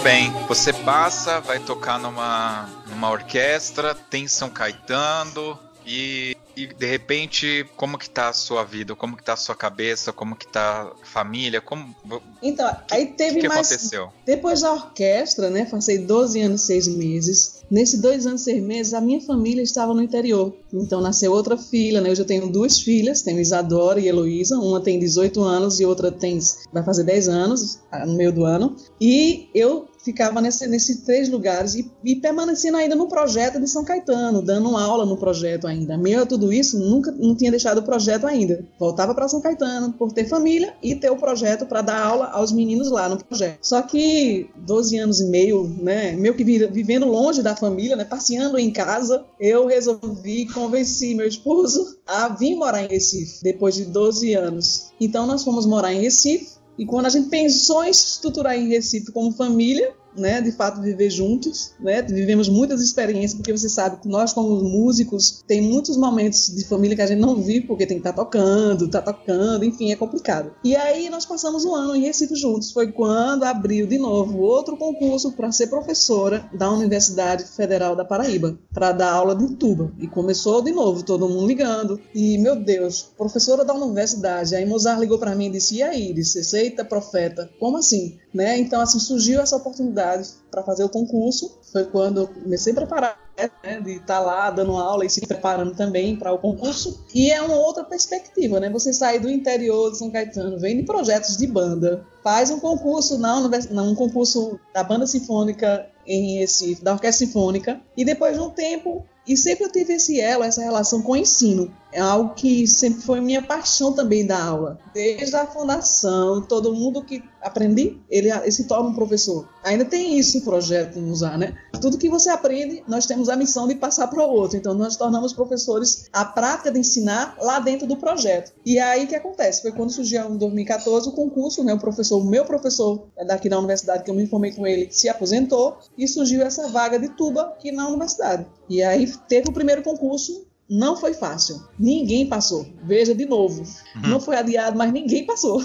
A: Bem. Você passa, vai tocar numa, numa orquestra, tem São Caetano e e de repente, como que tá a sua vida? Como que tá a sua cabeça? Como que tá a família? Como
C: Então, que, aí teve
A: que
C: mais
A: aconteceu?
C: Depois da orquestra, né, passei 12 anos e 6 meses. Nesses dois anos e seis meses, a minha família estava no interior. Então nasceu outra filha, né? Hoje eu tenho duas filhas, tenho Isadora e Heloísa. Uma tem 18 anos e outra tem vai fazer 10 anos no meio do ano. E eu ficava nesses nesse três lugares e, e, permanecendo ainda no projeto de São Caetano, dando aula no projeto ainda. Meio a tudo isso, nunca não tinha deixado o projeto ainda. Voltava para São Caetano por ter família e ter o projeto para dar aula aos meninos lá no projeto. Só que 12 anos e meio, né, meio que vivendo longe da família, né, passeando em casa, eu resolvi convenci meu esposo a vir morar em Recife depois de 12 anos. Então nós fomos morar em Recife e quando a gente pensou em se estruturar em Recife como família, né, de fato viver juntos, né, vivemos muitas experiências, porque você sabe que nós como músicos tem muitos momentos de família que a gente não vive porque tem que estar tá tocando, tá tocando, enfim, é complicado. E aí nós passamos um ano em Recife juntos, foi quando abriu de novo outro concurso para ser professora da Universidade Federal da Paraíba, para dar aula de tuba. E começou de novo, todo mundo ligando, e meu Deus, professora da universidade, aí Mozart ligou para mim e disse: "E aí, disse, eita profeta, como assim?" Né? Então assim surgiu essa oportunidade para fazer o concurso. Foi quando eu comecei a preparar, né, de estar tá lá dando aula e se preparando também para o concurso. E é uma outra perspectiva, né? Você sair do interior de São Caetano, vem de projetos de banda, faz um concurso na um concurso da banda sinfônica em Recife, da orquestra sinfônica, e depois de um tempo e sempre eu tive esse elo, essa relação com o ensino. É algo que sempre foi minha paixão também da aula. Desde a fundação, todo mundo que aprendi, ele, ele se torna um professor. Ainda tem isso em projeto no usar, né? Tudo que você aprende, nós temos a missão de passar para o outro. Então nós tornamos professores a prática de ensinar lá dentro do projeto. E aí o que acontece? Foi quando surgiu em 2014 o concurso, né? O professor, o meu professor daqui da universidade que eu me informei com ele, se aposentou e surgiu essa vaga de tuba aqui na universidade. E aí teve o primeiro concurso, não foi fácil. Ninguém passou. Veja de novo. Uhum. Não foi adiado, mas ninguém passou.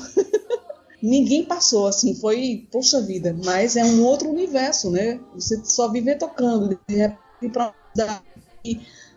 C: ninguém passou, assim, foi, poxa vida, mas é um outro universo, né? Você só viver tocando, de repente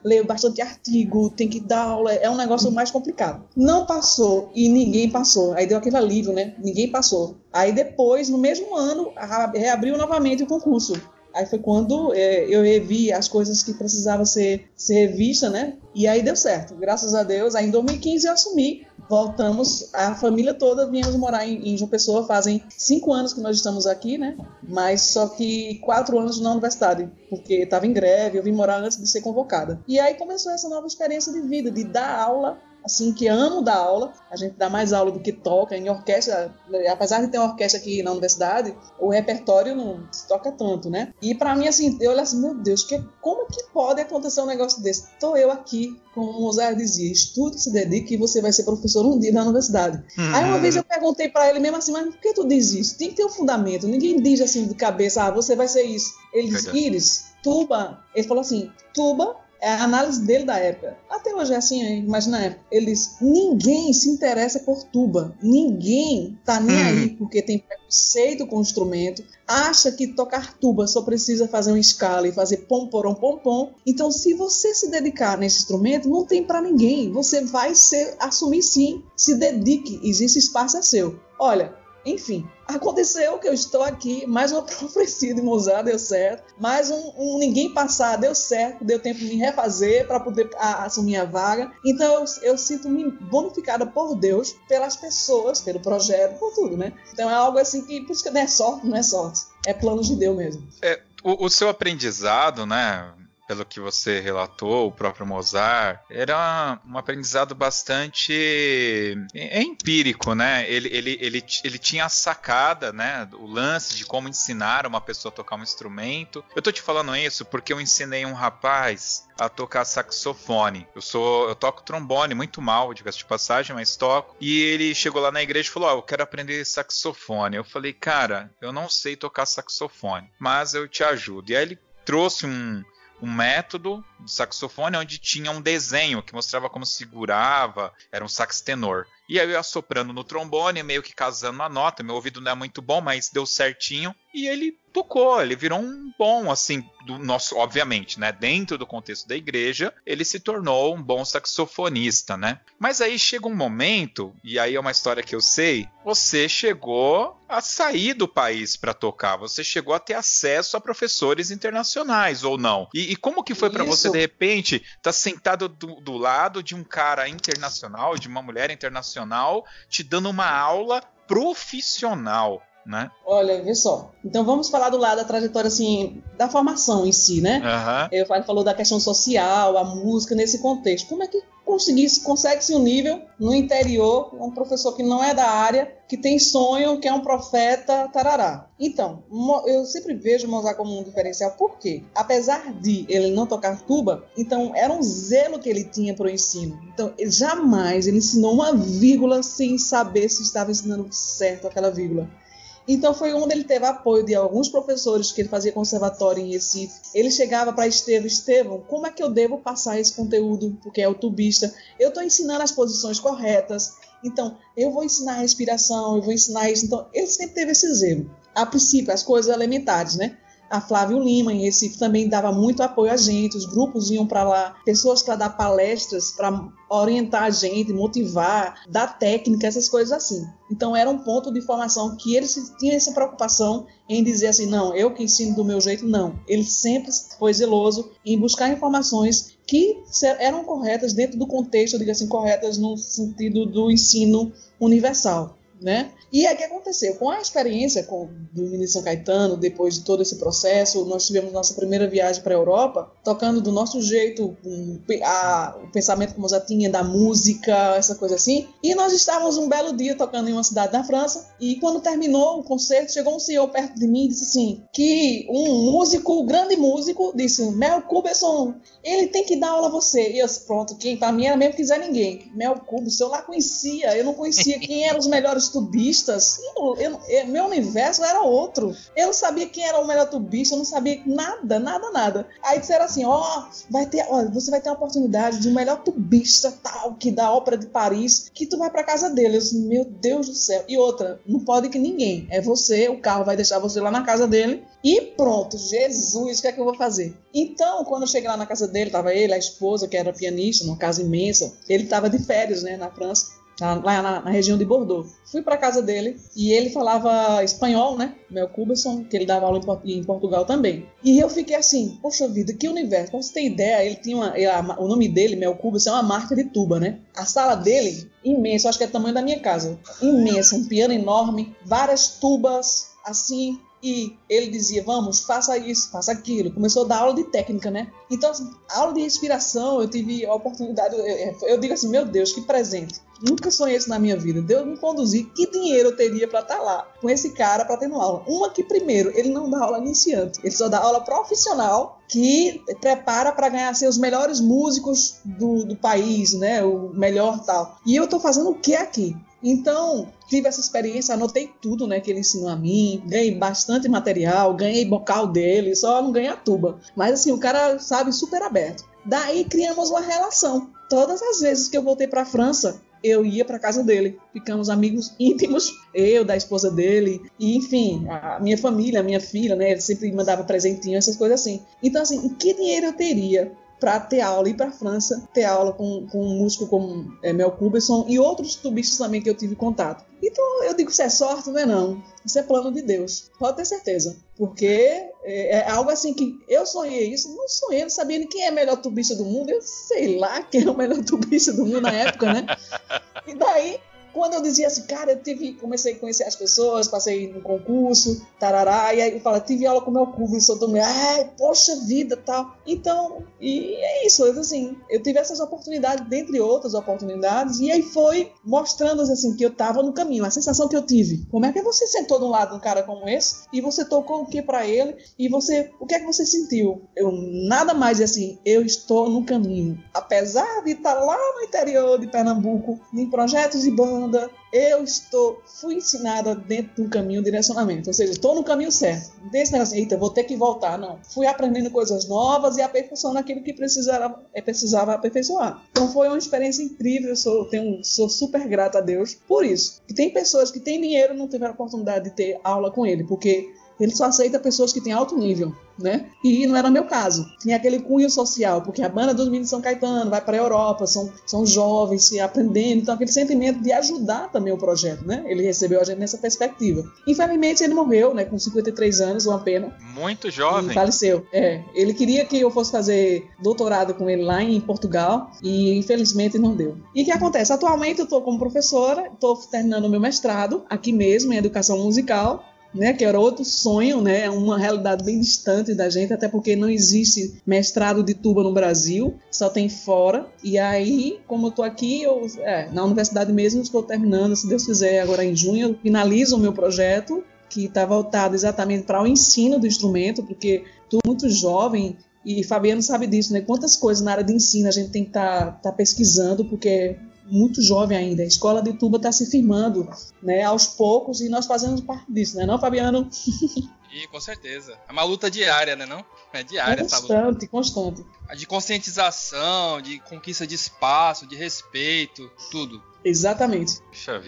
C: ler bastante artigo, tem que dar aula, é um negócio mais complicado. Não passou e ninguém passou. Aí deu aquele alívio, né? Ninguém passou. Aí depois, no mesmo ano, reabriu novamente o concurso. Aí foi quando é, eu revi as coisas que precisavam ser, ser revista, né? E aí deu certo. Graças a Deus, aí em 2015 eu assumi. Voltamos, a família toda viemos morar em, em João Pessoa. Fazem cinco anos que nós estamos aqui, né? Mas só que quatro anos na universidade, porque estava em greve, eu vim morar antes de ser convocada. E aí começou essa nova experiência de vida, de dar aula assim, que amo dar aula. A gente dá mais aula do que toca. Em orquestra, apesar de ter uma orquestra aqui na universidade, o repertório não se toca tanto, né? E para mim, assim, eu olho assim, meu Deus, que, como que pode acontecer um negócio desse? Tô eu aqui, como o Mozart dizia, estude, se dedique e você vai ser professor um dia na universidade. Aí uma vez eu perguntei para ele mesmo assim, mas por que tu diz isso? Tem que ter um fundamento. Ninguém diz assim de cabeça, ah, você vai ser isso. Ele diz, Iris, tuba. Ele falou assim, tuba é a análise dele da época. Até hoje é assim, imagina a época. Ele diz: ninguém se interessa por tuba. Ninguém tá nem hum. aí porque tem preconceito com o instrumento. Acha que tocar tuba só precisa fazer uma escala e fazer pom porom pom pom. Então, se você se dedicar nesse instrumento, não tem para ninguém. Você vai ser, assumir sim. Se dedique, existe espaço é seu. Olha, enfim, aconteceu que eu estou aqui, mais uma profecia de Mozart deu certo, mais um, um, ninguém passar deu certo, deu tempo de me refazer para poder a, assumir a vaga. Então eu, eu sinto-me bonificada por Deus, pelas pessoas, pelo projeto, por tudo, né? Então é algo assim que, por isso que não é sorte, não é sorte, é plano de Deus mesmo.
A: É, o, o seu aprendizado, né? Pelo que você relatou, o próprio Mozart, era um aprendizado bastante é, é empírico, né? Ele, ele, ele, ele tinha a sacada, né? O lance de como ensinar uma pessoa a tocar um instrumento. Eu tô te falando isso porque eu ensinei um rapaz a tocar saxofone. Eu sou, eu toco trombone muito mal, diga-se de passagem, mas toco. E ele chegou lá na igreja e falou: "Ó, oh, eu quero aprender saxofone". Eu falei: "Cara, eu não sei tocar saxofone, mas eu te ajudo". E aí ele trouxe um um método de saxofone onde tinha um desenho que mostrava como segurava, era um sax tenor. E aí eu ia soprando no trombone, meio que casando a nota. Meu ouvido não é muito bom, mas deu certinho. E ele tocou, ele virou um bom, assim, do nosso, obviamente, né? Dentro do contexto da igreja, ele se tornou um bom saxofonista, né? Mas aí chega um momento, e aí é uma história que eu sei, você chegou a sair do país para tocar, você chegou a ter acesso a professores internacionais ou não? E, e como que foi para você de repente estar tá sentado do, do lado de um cara internacional, de uma mulher internacional, te dando uma aula profissional? né?
C: Olha, vê só. Então vamos falar do lado da trajetória assim da formação em si, né?
A: Uhum.
C: Eu falou da questão social, a música nesse contexto. Como é que consegue-se um nível no interior, um professor que não é da área, que tem sonho, que é um profeta, tarará. Então, eu sempre vejo Mozart como um diferencial, por quê? Apesar de ele não tocar tuba, então era um zelo que ele tinha para o ensino. Então, jamais ele ensinou uma vírgula sem saber se estava ensinando certo aquela vírgula. Então foi onde ele teve apoio de alguns professores que ele fazia conservatório em Recife. Ele chegava para Estevão, Estevão, como é que eu devo passar esse conteúdo? Porque é o tubista. Eu estou ensinando as posições corretas. Então, eu vou ensinar a respiração, eu vou ensinar isso. Então, ele sempre teve esse zelo. A princípio, as coisas elementares, né? A Flávio Lima, em Recife, também dava muito apoio a gente, os grupos iam para lá, pessoas para dar palestras, para orientar a gente, motivar, dar técnica, essas coisas assim. Então era um ponto de formação que ele tinha essa preocupação em dizer assim, não, eu que ensino do meu jeito, não. Ele sempre foi zeloso em buscar informações que eram corretas dentro do contexto, diga assim, corretas no sentido do ensino universal né? E aí o que aconteceu? Com a experiência com, do Ministro São Caetano, depois de todo esse processo, nós tivemos nossa primeira viagem para a Europa, tocando do nosso jeito, um, a, o pensamento como já tinha da música, essa coisa assim. E nós estávamos um belo dia tocando em uma cidade da França, e quando terminou o concerto, chegou um senhor perto de mim e disse assim: que um músico, um grande músico, disse: Mel Cuberson, ele tem que dar aula a você. E eu, pronto, quem para mim era mesmo que quiser ninguém. Mel Cuberson, eu lá conhecia, eu não conhecia quem eram os melhores tubistas. Eu, eu, eu, meu universo era outro. Eu não sabia quem era o melhor tubista, eu não sabia nada, nada, nada. Aí disseram assim: ó, oh, vai ter, ó, você vai ter a oportunidade de um melhor tubista tal, que da Ópera de Paris, que tu vai pra casa dele. Eu disse, meu Deus do céu. E outra, não pode que ninguém. É você, o carro vai deixar você lá na casa dele. E pronto, Jesus, o que é que eu vou fazer? Então, quando eu cheguei lá na casa dele, tava ele, a esposa, que era pianista, numa casa imensa. Ele tava de férias, né, na França lá na, na, região de Bordeaux. Fui para casa dele e ele falava espanhol, né? Mel Cuberson, que ele dava aula em, em, Portugal também. E eu fiquei assim, poxa vida, que universo. Pra você ter ideia, ele tinha uma, ele, o nome dele, Mel Cuberson, é uma marca de tuba, né? A sala dele, imensa, acho que é o tamanho da minha casa. Imensa, um piano enorme, várias tubas, assim, e ele dizia, vamos, faça isso, faça aquilo. Começou a dar aula de técnica, né? Então, aula de respiração, eu tive a oportunidade, eu, eu digo assim, meu Deus, que presente Nunca sonhei isso na minha vida. Deus me conduzir. Que dinheiro eu teria para estar tá lá com esse cara para ter uma aula? Uma que, primeiro, ele não dá aula iniciante, ele só dá aula profissional que prepara para ganhar ser os melhores músicos do, do país, né? O melhor tal. E eu tô fazendo o que aqui? Então, tive essa experiência, anotei tudo né, que ele ensinou a mim, ganhei bastante material, ganhei bocal dele, só não ganhei a tuba. Mas assim, o cara, sabe, super aberto. Daí criamos uma relação. Todas as vezes que eu voltei para a França, eu ia para casa dele. Ficamos amigos íntimos, eu, da esposa dele, e enfim, a minha família, a minha filha, né? Ele sempre mandava presentinho, essas coisas assim. Então, assim, que dinheiro eu teria para ter aula, ir para França, ter aula com, com um músico como é, Mel Cuberson e outros tubistas também que eu tive contato. Então eu digo se é sorte, não é não. Isso é plano de Deus, pode ter certeza. Porque é, é algo assim que eu sonhei isso, não sonhei, não sabia nem quem é o melhor tubista do mundo. Eu sei lá quem é o melhor tubista do mundo na época, né? E daí quando eu dizia assim, cara, eu tive, comecei a conhecer as pessoas, passei no concurso, tarará, e aí eu falo, tive aula com o meu curso, e sou também, ai, poxa vida, tal. Então, e é isso, assim, eu tive essas oportunidades, dentre outras oportunidades, e aí foi mostrando, assim, que eu tava no caminho, a sensação que eu tive. Como é que você sentou do lado de um cara como esse, e você tocou o que para ele, e você, o que é que você sentiu? Eu, nada mais, assim, eu estou no caminho. Apesar de estar lá no interior de Pernambuco, em projetos de eu estou, fui ensinada dentro de um caminho de direcionamento, ou seja, estou no caminho certo. Desse negócio, eita, vou ter que voltar, não. Fui aprendendo coisas novas e aperfeiçoando aquilo que precisava, é, precisava aperfeiçoar. Então foi uma experiência incrível, eu sou, tenho, sou super grata a Deus por isso. E tem pessoas que têm dinheiro e não tiveram a oportunidade de ter aula com ele, porque ele só aceita pessoas que têm alto nível, né? E não era meu caso. Tinha aquele cunho social, porque a banda dos meninos São Caetano vai para a Europa, são, são jovens se aprendendo, então aquele sentimento de ajudar também o projeto, né? Ele recebeu a gente nessa perspectiva. Infelizmente ele morreu, né? Com 53 anos, uma pena.
A: Muito jovem.
C: E faleceu. É. Ele queria que eu fosse fazer doutorado com ele lá em Portugal e infelizmente não deu. E o que acontece? Atualmente eu estou como professora, estou terminando o meu mestrado aqui mesmo em educação musical né, que era outro sonho, né, uma realidade bem distante da gente, até porque não existe mestrado de tuba no Brasil, só tem fora. E aí, como eu estou aqui, eu, é, na universidade mesmo, estou terminando, se Deus quiser, agora em junho, eu finalizo o meu projeto, que está voltado exatamente para o ensino do instrumento, porque estou muito jovem e Fabiano sabe disso, né? Quantas coisas na área de ensino a gente tem que estar tá, tá pesquisando, porque muito jovem ainda. A escola de tuba está se firmando, né, aos poucos e nós fazemos parte disso, né, não, Fabiano?
B: E com certeza. É uma luta diária, né, não? É diária
C: constante, essa luta. Constante,
B: De conscientização, de conquista de espaço, de respeito, tudo.
C: Exatamente.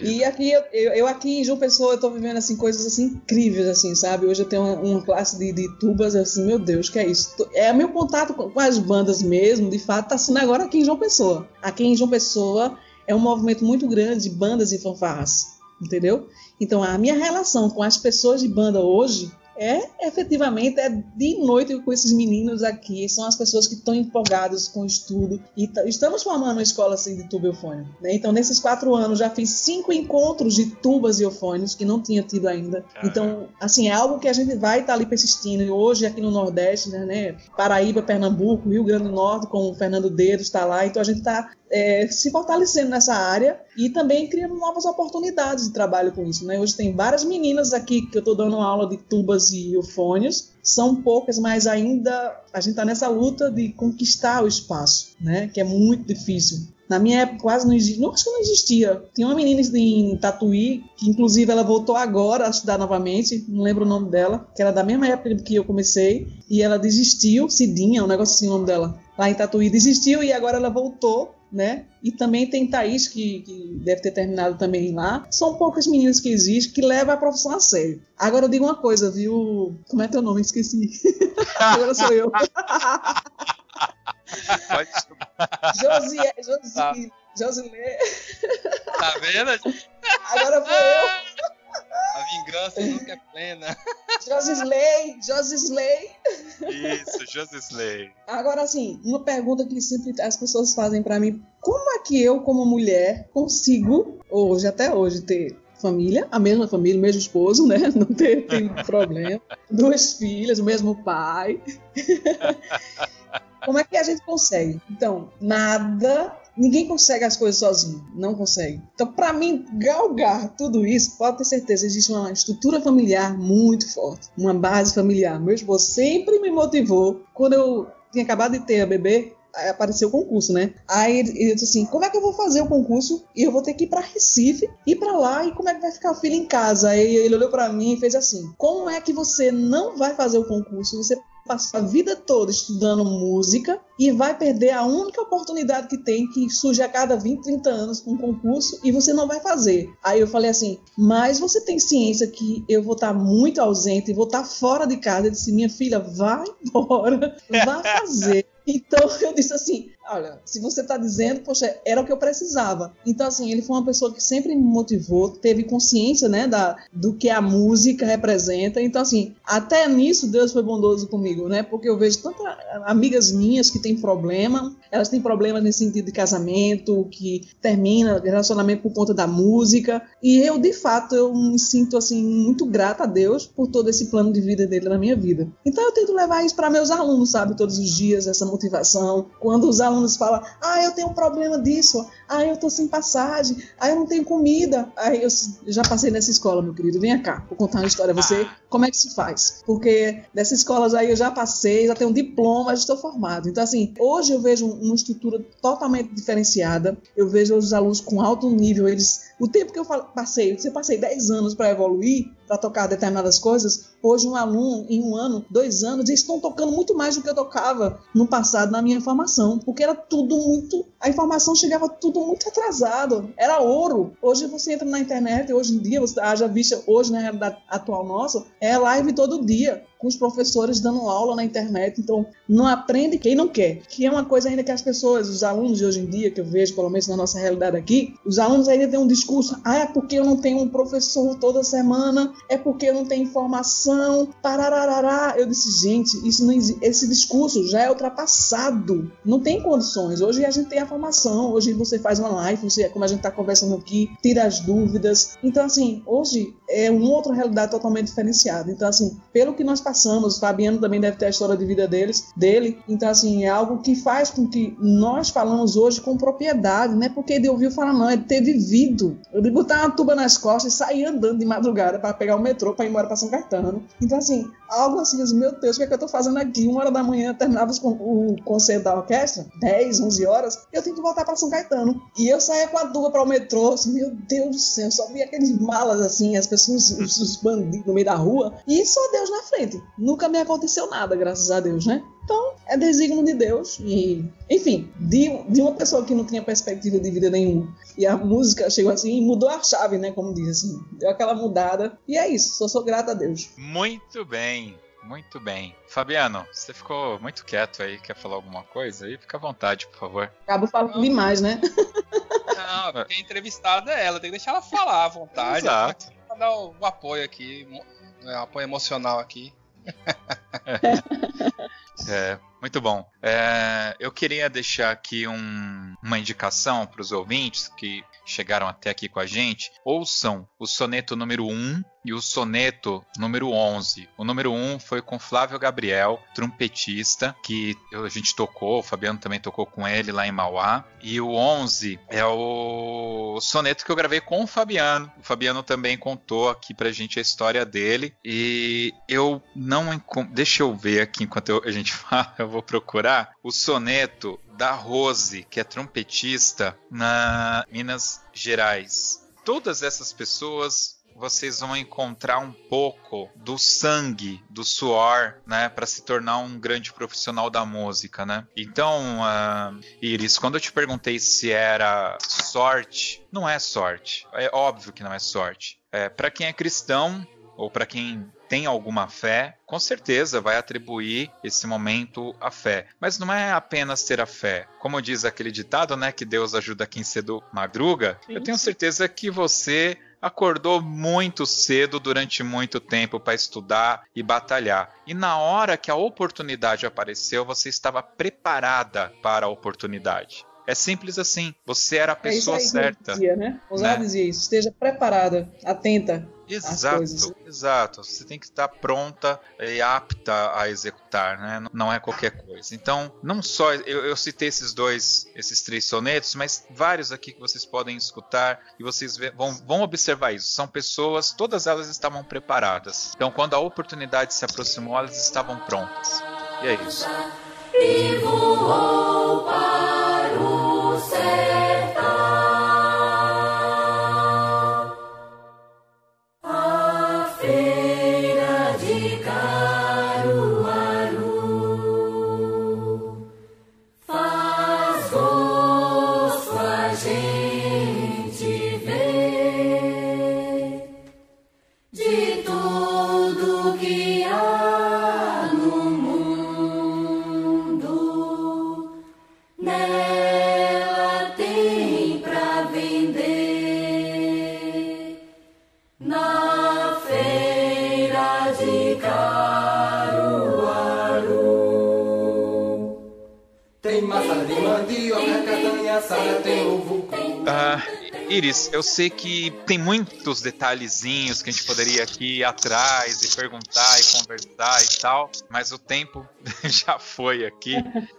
C: E aqui eu, eu, aqui em João Pessoa eu tô vivendo assim coisas assim incríveis assim, sabe? Hoje eu tenho uma, uma classe de, de, tubas assim, meu Deus, que é isso? É meu contato com, com as bandas mesmo, de fato, tá sendo agora aqui em João Pessoa. Aqui em João Pessoa é um movimento muito grande de bandas e fanfarras, entendeu? Então a minha relação com as pessoas de banda hoje é efetivamente é de noite com esses meninos aqui. São as pessoas que estão empolgadas com o estudo e estamos formando uma escola assim de tuba eufônio. Né? Então, nesses quatro anos, já fiz cinco encontros de tubas e eufônios que não tinha tido ainda. Então, assim, é algo que a gente vai estar tá ali persistindo. E hoje, aqui no Nordeste, né, né, Paraíba, Pernambuco, Rio Grande do Norte, com o Fernando Dedo está lá. Então, a gente está é, se fortalecendo nessa área e também criando novas oportunidades de trabalho com isso. Né? Hoje tem várias meninas aqui que eu estou dando aula de tubas e eufônios, são poucas, mas ainda a gente está nessa luta de conquistar o espaço, né? que é muito difícil. Na minha época quase não existia, não, acho que não existia. Tinha uma menina em Tatuí, que inclusive ela voltou agora a estudar novamente, não lembro o nome dela, que era da mesma época que eu comecei, e ela desistiu, Cidinha, um negócio assim o nome dela, lá em Tatuí, desistiu e agora ela voltou né? E também tem Thaís, que, que, deve ter terminado também lá. São poucas meninas que existem que levam a profissão a sério. Agora eu digo uma coisa, viu? Como é teu nome? Esqueci. Agora sou eu.
B: Pode
C: Josi, Josi, tá. Josilê.
B: Tá vendo?
C: Agora foi eu.
B: A vingança nunca é plena.
C: Josisley, Josisley.
A: Isso, Josisley.
C: Agora, assim, uma pergunta que sempre as pessoas fazem para mim: como é que eu, como mulher, consigo, hoje, até hoje, ter família, a mesma família, o mesmo esposo, né? Não ter, ter problema. Duas filhas, o mesmo pai. Como é que a gente consegue? Então, nada Ninguém consegue as coisas sozinho, não consegue. Então, para mim, galgar tudo isso, pode ter certeza, existe uma estrutura familiar muito forte, uma base familiar. Meu esposo sempre me motivou. Quando eu tinha acabado de ter a bebê, apareceu o concurso, né? Aí ele, ele, disse assim: como é que eu vou fazer o concurso e eu vou ter que ir para Recife, ir para lá e como é que vai ficar o filho em casa? Aí ele olhou para mim e fez assim: como é que você não vai fazer o concurso? Você passou a vida toda estudando música e vai perder a única oportunidade que tem, que surge a cada 20, 30 anos com um concurso e você não vai fazer. Aí eu falei assim: mas você tem ciência que eu vou estar muito ausente e vou estar fora de casa? Ele disse: minha filha, vai embora, vai fazer. Então eu disse assim: olha, se você está dizendo, poxa, era o que eu precisava. Então, assim, ele foi uma pessoa que sempre me motivou, teve consciência, né, da, do que a música representa. Então, assim, até nisso Deus foi bondoso comigo, né? Porque eu vejo tantas amigas minhas que têm problema, elas têm problema nesse sentido de casamento, que termina relacionamento por conta da música. E eu, de fato, eu me sinto, assim, muito grata a Deus por todo esse plano de vida dele na minha vida. Então, eu tento levar isso para meus alunos, sabe, todos os dias, essa motivação. Quando os alunos falam, ah, eu tenho um problema disso, ah, eu tô sem passagem, ah, eu não tenho comida. Aí eu já passei nessa escola, meu querido, vem cá, vou contar uma história a você, ah. Como é que se faz? Porque dessas escolas aí eu já passei, já tenho um diploma, já estou formado. Então, assim, hoje eu vejo uma estrutura totalmente diferenciada, eu vejo os alunos com alto nível, eles o tempo que eu passei, se eu passei 10 anos para evoluir, para tocar determinadas coisas, hoje um aluno, em um ano, dois anos, eles estão tocando muito mais do que eu tocava no passado na minha formação, porque era tudo muito. A informação chegava tudo muito atrasado, era ouro. Hoje você entra na internet, hoje em dia, você haja vista, hoje na realidade atual nossa, é live todo dia com os professores dando aula na internet. Então, não aprende quem não quer. Que é uma coisa ainda que as pessoas, os alunos de hoje em dia, que eu vejo, pelo menos na nossa realidade aqui, os alunos ainda têm um discurso: ah, é porque eu não tenho um professor toda semana, é porque eu não tenho informação, parararará. Eu disse, gente, isso não esse discurso já é ultrapassado. Não tem condições. Hoje a gente tem a formação, hoje você faz uma live, você, como a gente está conversando aqui, tira as dúvidas. Então, assim, hoje é uma outra realidade totalmente diferenciada. Então, assim, pelo que nós passamos, o Fabiano também deve ter a história de vida deles, dele. Então, assim, é algo que faz com que nós falamos hoje com propriedade, não é porque ele ouviu falar, não, é ter vivido. Eu de botar uma tuba nas costas e sair andando de madrugada para pegar o metrô para ir embora para São Caetano. Então, assim, algo assim, meu Deus, o que é que eu tô fazendo aqui? Uma hora da manhã, terminava o concerto da orquestra, 10, 11 horas, eu tenho que voltar para São Caetano. E eu saía com a tuba para o metrô, assim, meu Deus do céu, só via aqueles malas assim, as pessoas, os bandidos no meio da rua, e só Deus na frente. Nunca me aconteceu nada, graças a Deus, né? Então, é desígnio de Deus. E, enfim, de, de uma pessoa que não tinha perspectiva de vida nenhuma. E a música chegou assim e mudou a chave, né? Como diz assim. Deu aquela mudada. E é isso. Só sou grata a Deus.
A: Muito bem. Muito bem. Fabiano, você ficou muito quieto aí. Quer falar alguma coisa aí? Fica à vontade, por favor.
C: Acabo falando demais, né?
B: Não, porque a entrevistada é ela. Tem que deixar ela falar à vontade.
A: Exato.
B: Pra dar o, o apoio aqui. O apoio emocional aqui.
A: é, muito bom. É, eu queria deixar aqui um, uma indicação para os ouvintes que chegaram até aqui com a gente. Ouçam o soneto número 1 e o soneto número 11. O número 1 foi com Flávio Gabriel, trompetista, que a gente tocou, o Fabiano também tocou com ele lá em Mauá. E o 11 é o soneto que eu gravei com o Fabiano. O Fabiano também contou aqui pra gente a história dele. E eu não. Deixa eu ver aqui enquanto a gente fala, eu vou procurar o soneto da Rose, que é trompetista na Minas Gerais. Todas essas pessoas vocês vão encontrar um pouco do sangue, do suor, né, para se tornar um grande profissional da música, né? Então, uh, Iris, quando eu te perguntei se era sorte, não é sorte. É óbvio que não é sorte. É, para quem é cristão ou para quem tem alguma fé, com certeza vai atribuir esse momento à fé. Mas não é apenas ter a fé. Como diz aquele ditado, né, que Deus ajuda quem cedo madruga. Sim. Eu tenho certeza que você acordou muito cedo durante muito tempo para estudar e batalhar. E na hora que a oportunidade apareceu, você estava preparada para a oportunidade. É simples assim. Você era a pessoa é isso aí certa.
C: Dizia, né? Usar né? dizia isso. Esteja preparada, atenta
A: Exato,
C: coisas.
A: exato. Você tem que estar pronta e apta a executar, né? Não é qualquer coisa. Então, não só eu, eu citei esses dois, esses três sonetos, mas vários aqui que vocês podem escutar e vocês vão, vão observar isso. São pessoas, todas elas estavam preparadas. Então, quando a oportunidade se aproximou, elas estavam prontas. E é isso.
E: e voou para
A: Iris, eu sei que tem muitos detalhezinhos que a gente poderia aqui ir atrás e perguntar e conversar e tal, mas o tempo já foi aqui,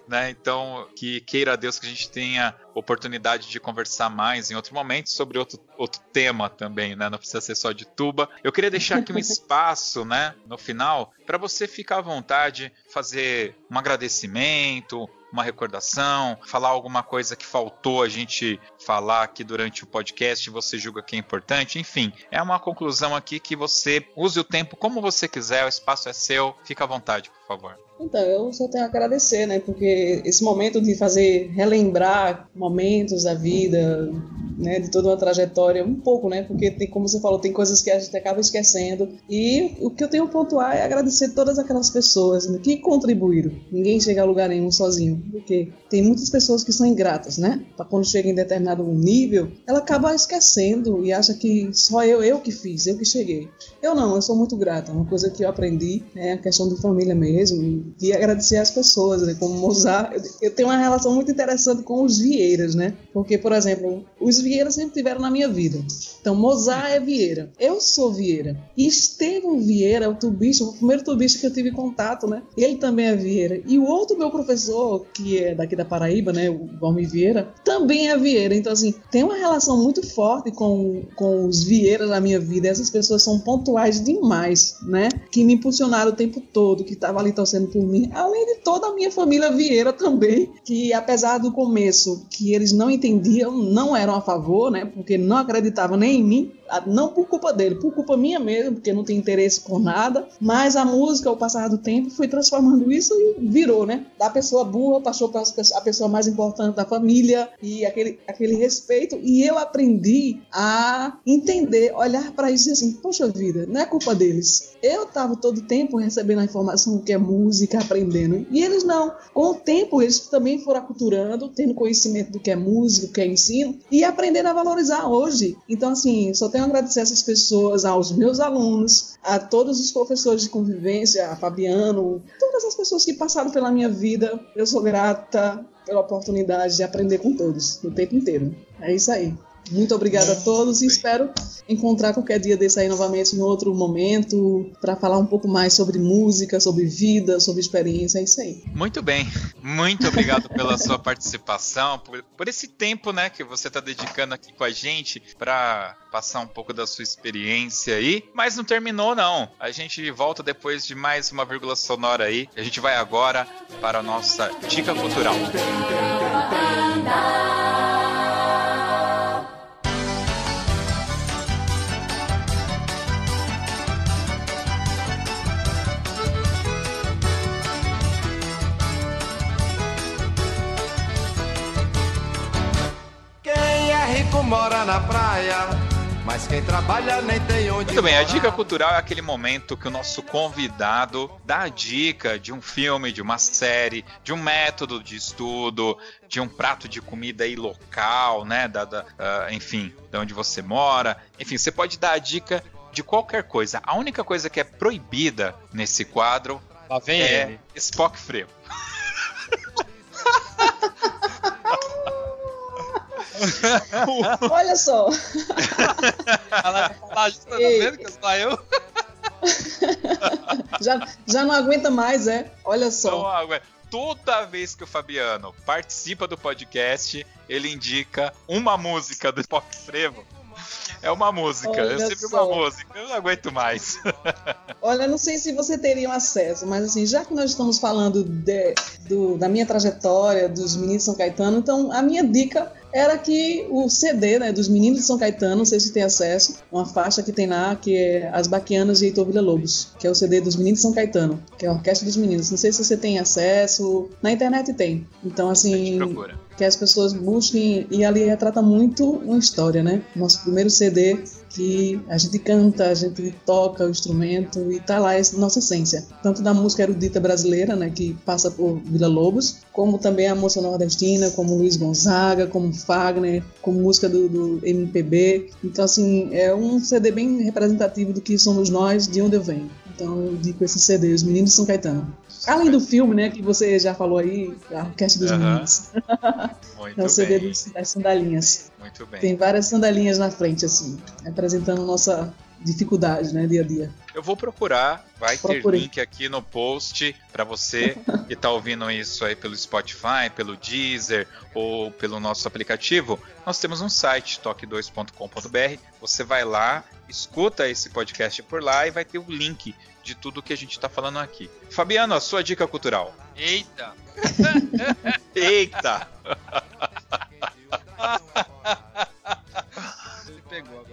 A: né? Então, que queira Deus que a gente tenha oportunidade de conversar mais em outro momento sobre outro, outro tema também, né? Não precisa ser só de tuba. Eu queria deixar aqui um espaço, né, no final, para você ficar à vontade, fazer um agradecimento, uma recordação, falar alguma coisa que faltou a gente falar aqui durante o podcast você julga que é importante. Enfim, é uma conclusão aqui que você use o tempo como você quiser, o espaço é seu, fica à vontade, por favor.
C: Então, eu só tenho a agradecer, né? Porque esse momento de fazer, relembrar momentos da vida, né? De toda uma trajetória, um pouco, né? Porque, tem, como você falou, tem coisas que a gente acaba esquecendo. E o que eu tenho a pontuar é agradecer todas aquelas pessoas né, que contribuíram. Ninguém chega a lugar nenhum sozinho. Porque tem muitas pessoas que são ingratas, né? Quando chega em determinado nível, ela acaba esquecendo e acha que só eu, eu que fiz, eu que cheguei. Eu não, eu sou muito grata. Uma coisa que eu aprendi é a questão de família mesmo. E agradecer as pessoas, né? Como Mozart. Eu, eu tenho uma relação muito interessante com os Vieiras, né? Porque, por exemplo, os Vieiras sempre tiveram na minha vida. Então, Mozart é Vieira. Eu sou Vieira. E Estevão Vieira, o tubista, o primeiro tubista que eu tive contato, né? Ele também é Vieira. E o outro meu professor, que é daqui da Paraíba, né? O Valmir Vieira, também é Vieira. Então, assim, tem uma relação muito forte com, com os Vieiras na minha vida. Essas pessoas são pontuais demais, né? Que me impulsionaram o tempo todo, que estavam ali torcendo por Além de toda a minha família Vieira também, que apesar do começo que eles não entendiam, não eram a favor, né? Porque não acreditavam nem em mim, não por culpa dele, por culpa minha mesmo, porque não tem interesse por nada. Mas a música, ao passar do tempo, foi transformando isso e virou, né? Da pessoa burra passou para a pessoa mais importante da família e aquele, aquele respeito. E eu aprendi a entender, olhar para isso e assim: poxa vida, não é culpa deles. Eu estava todo tempo recebendo a informação que é música, aprendendo. E eles não. Com o tempo, eles também foram aculturando, tendo conhecimento do que é música, do que é ensino e aprendendo a valorizar hoje. Então, assim, só tenho a agradecer essas pessoas, aos meus alunos, a todos os professores de convivência, a Fabiano, todas as pessoas que passaram pela minha vida. Eu sou grata pela oportunidade de aprender com todos, o tempo inteiro. É isso aí. Muito obrigada a todos e espero encontrar qualquer dia desse aí novamente em outro momento para falar um pouco mais sobre música, sobre vida, sobre experiência, é isso aí.
A: Muito bem, muito obrigado pela sua participação, por, por esse tempo, né, que você está dedicando aqui com a gente para passar um pouco da sua experiência aí. Mas não terminou não. A gente volta depois de mais uma vírgula sonora aí. A gente vai agora para a nossa dica cultural.
F: Quem mora na praia, mas quem trabalha nem tem onde
A: Muito bem, a
F: morar.
A: dica cultural é aquele momento que o nosso convidado dá a dica de um filme, de uma série, de um método de estudo, de um prato de comida aí local, né? Da, da, ah, enfim, de onde você mora. Enfim, você pode dar a dica de qualquer coisa. A única coisa que é proibida nesse quadro
B: Lá vem
A: é
B: ele.
A: Spock Freio.
C: Olha só.
B: Ela tá vendo que só eu?
C: Já, já não aguenta mais, é? Olha só.
A: toda vez que o Fabiano participa do podcast, ele indica uma música do Pop Frevo. É uma música,
C: Olha
A: é sempre
C: só.
A: uma música, eu não aguento mais.
C: Olha, não sei se você teria um acesso, mas assim, já que nós estamos falando de- do- da minha trajetória, dos meninos São Caetano, então a minha dica era que o CD né, dos meninos de São Caetano, não sei se tem acesso, uma faixa que tem lá, que é As Baquianas de Heitor Villa-Lobos, que é o CD dos meninos de São Caetano, que é a Orquestra dos Meninos. Não sei se você tem acesso, na internet tem. Então,
A: A
C: assim, que as pessoas busquem e ali retrata muito uma história, né? Nosso primeiro CD que a gente canta, a gente toca o instrumento e tá lá essa nossa essência, tanto da música erudita brasileira, né, que passa por Vila Lobos, como também a moça nordestina, como Luiz Gonzaga, como Fagner, como música do, do MPB. Então assim, é um CD bem representativo do que somos nós, de onde eu venho. Então eu digo esse CD, Os Meninos de São Caetano. Além do filme, né, que você já falou aí, a Orquestra dos
A: Aham.
C: Meninos.
A: Muito
C: É o CD
A: bem,
C: das sandalinhas.
A: muito bem.
C: Tem várias sandalinhas na frente, assim, representando nossa dificuldade, né, dia a dia.
A: Eu vou procurar, vai
C: Procure.
A: ter link aqui no post pra você que tá ouvindo isso aí pelo Spotify, pelo Deezer ou pelo nosso aplicativo. Nós temos um site, toque2.com.br. Você vai lá, escuta esse podcast por lá e vai ter o link de tudo que a gente tá falando aqui. Fabiano, a sua dica cultural.
B: Eita!
A: Eita!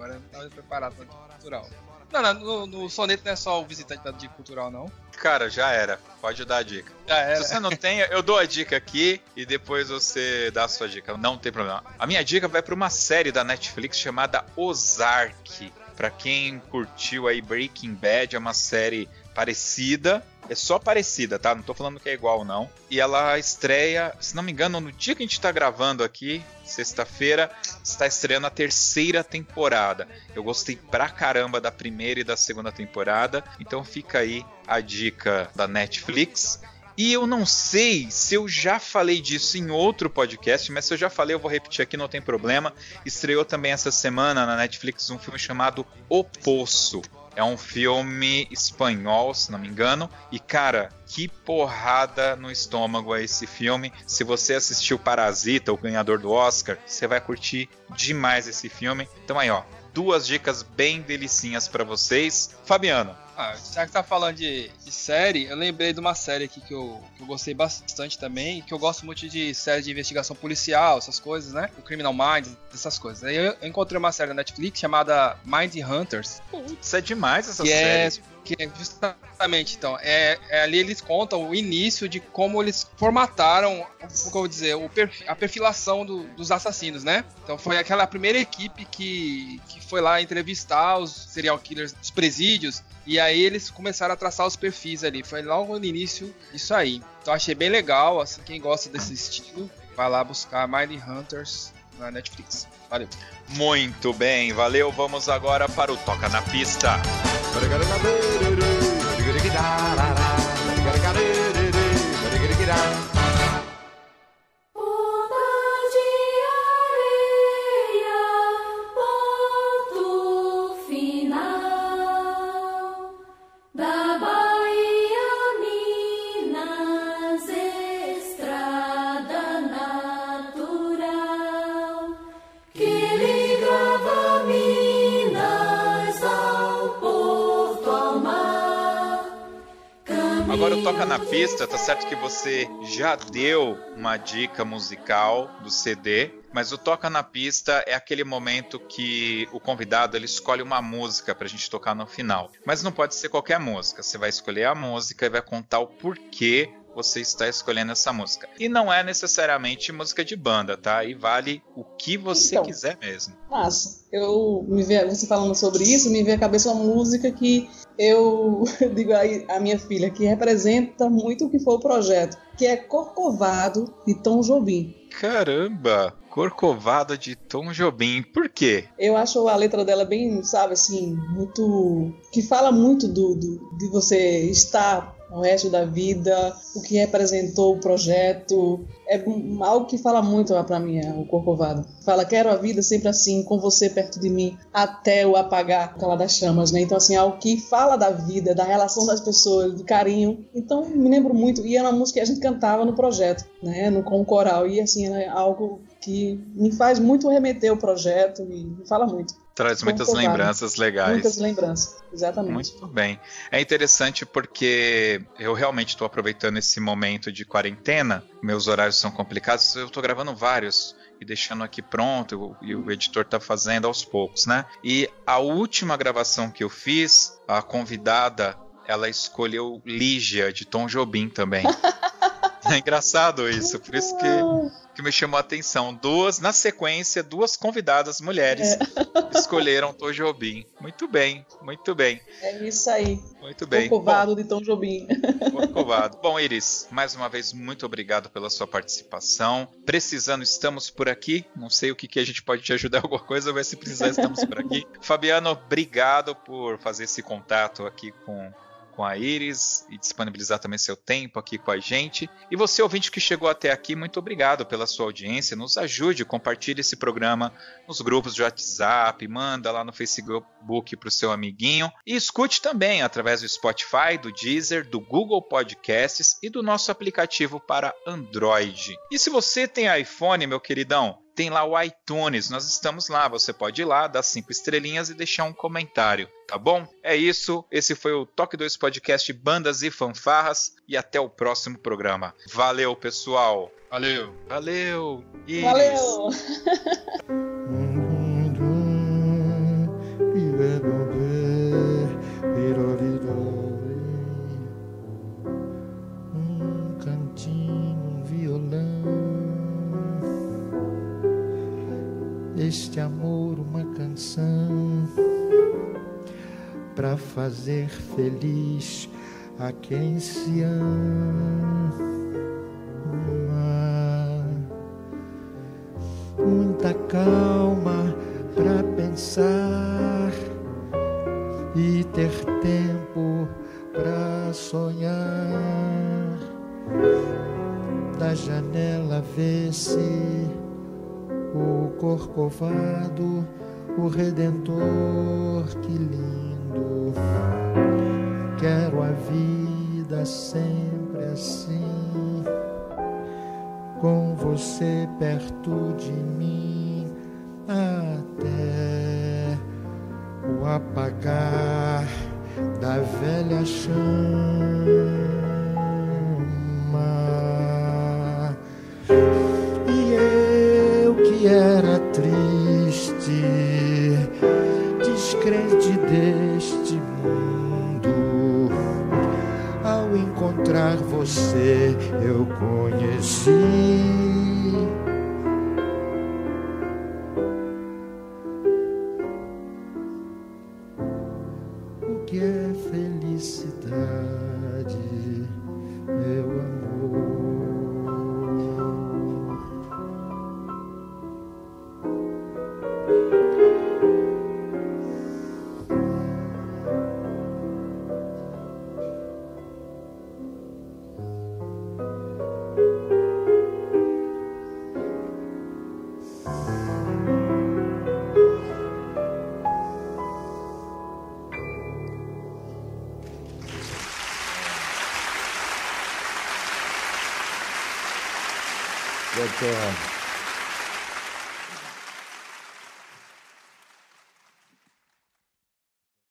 B: Agora, não estava preparado para dica cultural. Não, não, no, no soneto não é só o visitante da dica cultural, não.
A: Cara, já era. Pode dar a dica.
B: Já era.
A: Se você não tem, eu dou a dica aqui e depois você dá a sua dica. Não tem problema. A minha dica vai para uma série da Netflix chamada Ozark. Pra quem curtiu aí Breaking Bad, é uma série parecida. É só parecida, tá? Não tô falando que é igual, não. E ela estreia, se não me engano, no dia que a gente tá gravando aqui, sexta-feira, está estreando a terceira temporada. Eu gostei pra caramba da primeira e da segunda temporada. Então fica aí a dica da Netflix. E eu não sei se eu já falei disso em outro podcast, mas se eu já falei, eu vou repetir aqui, não tem problema. Estreou também essa semana na Netflix um filme chamado O Poço. É um filme espanhol, se não me engano. E cara, que porrada no estômago é esse filme. Se você assistiu Parasita, o ganhador do Oscar, você vai curtir demais esse filme. Então aí, ó, duas dicas bem delicinhas pra vocês. Fabiano,
B: Ah, já que tá falando de, de série, eu lembrei de uma série aqui que eu, que eu gostei bastante também, que eu gosto muito de série de investigação policial, essas coisas, né? O Criminal Minds, essas coisas. Aí eu eu encontrei uma série na Netflix chamada Mind Hunters,
A: putz, é demais essa
B: é,
A: série.
B: Que é justamente, então, é, é ali eles contam o início de como eles formataram, como dizer, a perfilação do- dos assassinos, né? Então foi aquela primeira equipe que, que foi lá entrevistar os serial killers dos presídios e aí eles começaram a traçar os perfis ali. Foi logo no início isso aí. Então achei bem legal, assim, quem gosta desse estilo, vai lá buscar Mind Hunters na Netflix. Valeu.
A: Muito bem, valeu. Vamos agora para o Toca na Pista. Pista, tá certo que você já deu uma dica musical do CD, mas o Toca na Pista é aquele momento que o convidado ele escolhe uma música pra gente tocar no final. Mas não pode ser qualquer música, você vai escolher a música e vai contar o porquê você está escolhendo essa música. E não é necessariamente música de banda, tá? E vale o que você
C: Então.
A: quiser mesmo.
C: Mas eu me vê, você falando sobre isso, me veio à cabeça uma música que eu digo aí à minha filha que representa muito o que foi o projeto, que é Corcovado de Tom Jobim.
A: Caramba! Corcovado de Tom Jobim. Por quê?
C: Eu acho a letra dela bem, sabe, assim, muito. que fala muito do, do- de você estar ao resto da vida, o que representou o projeto. É algo que fala muito para mim, é, o Corcovado. Fala, quero a vida sempre assim, com você perto de mim, até o apagar aquela das chamas, né? Então, assim, algo que fala da vida, da relação das pessoas, do carinho. Então, me lembro muito. E era uma música que a gente cantava no projeto, né? No, com o coral. E, assim, é algo que me faz muito remeter ao projeto e me fala muito.
A: Traz muitas
C: Corcovado.
A: lembranças legais.
C: Muitas lembranças, exatamente.
A: Muito bem. É interessante porque eu realmente estou aproveitando esse momento de quarentena. Meus horários são complicados. Eu estou gravando vários e deixando aqui pronto e o editor está fazendo aos poucos, né? E a última gravação que eu fiz, a convidada, ela escolheu Lígia de Tom Jobim também. é engraçado isso, por isso que, que me chamou a atenção. Duas, na sequência, duas convidadas mulheres escolheram Tom Jobim. Muito bem, muito bem.
C: É isso aí.
A: Muito bem.
C: Corcovado de Tom Jobim.
A: Corcovado. Bom, Iris, mais uma vez, muito obrigado pela sua participação. Precisando, estamos por aqui. Não sei o que, que a gente pode te ajudar alguma coisa, mas se precisar, estamos por aqui. Fabiano, obrigado por fazer esse contato aqui com, com a Iris e disponibilizar também seu tempo aqui com a gente. E você, ouvinte que chegou até aqui, muito obrigado pela sua audiência. Nos ajude, compartilhe esse programa nos grupos de WhatsApp, manda lá no Facebook para o seu amiguinho. E escute também através do Spotify, do Deezer, do Google Podcasts e do nosso aplicativo para Android. E se você tem iPhone, meu queridão, tem lá o iTunes, nós estamos lá, você pode ir lá, dar cinco estrelinhas e deixar um comentário, tá bom? É isso, esse foi o Toque 2 Podcast Bandas e Fanfarras e até o próximo programa. Valeu, pessoal!
B: Valeu.
A: Valeu! Iris.
C: Valeu!
G: Este amor, uma canção para fazer feliz a quem se ama. Muita calma o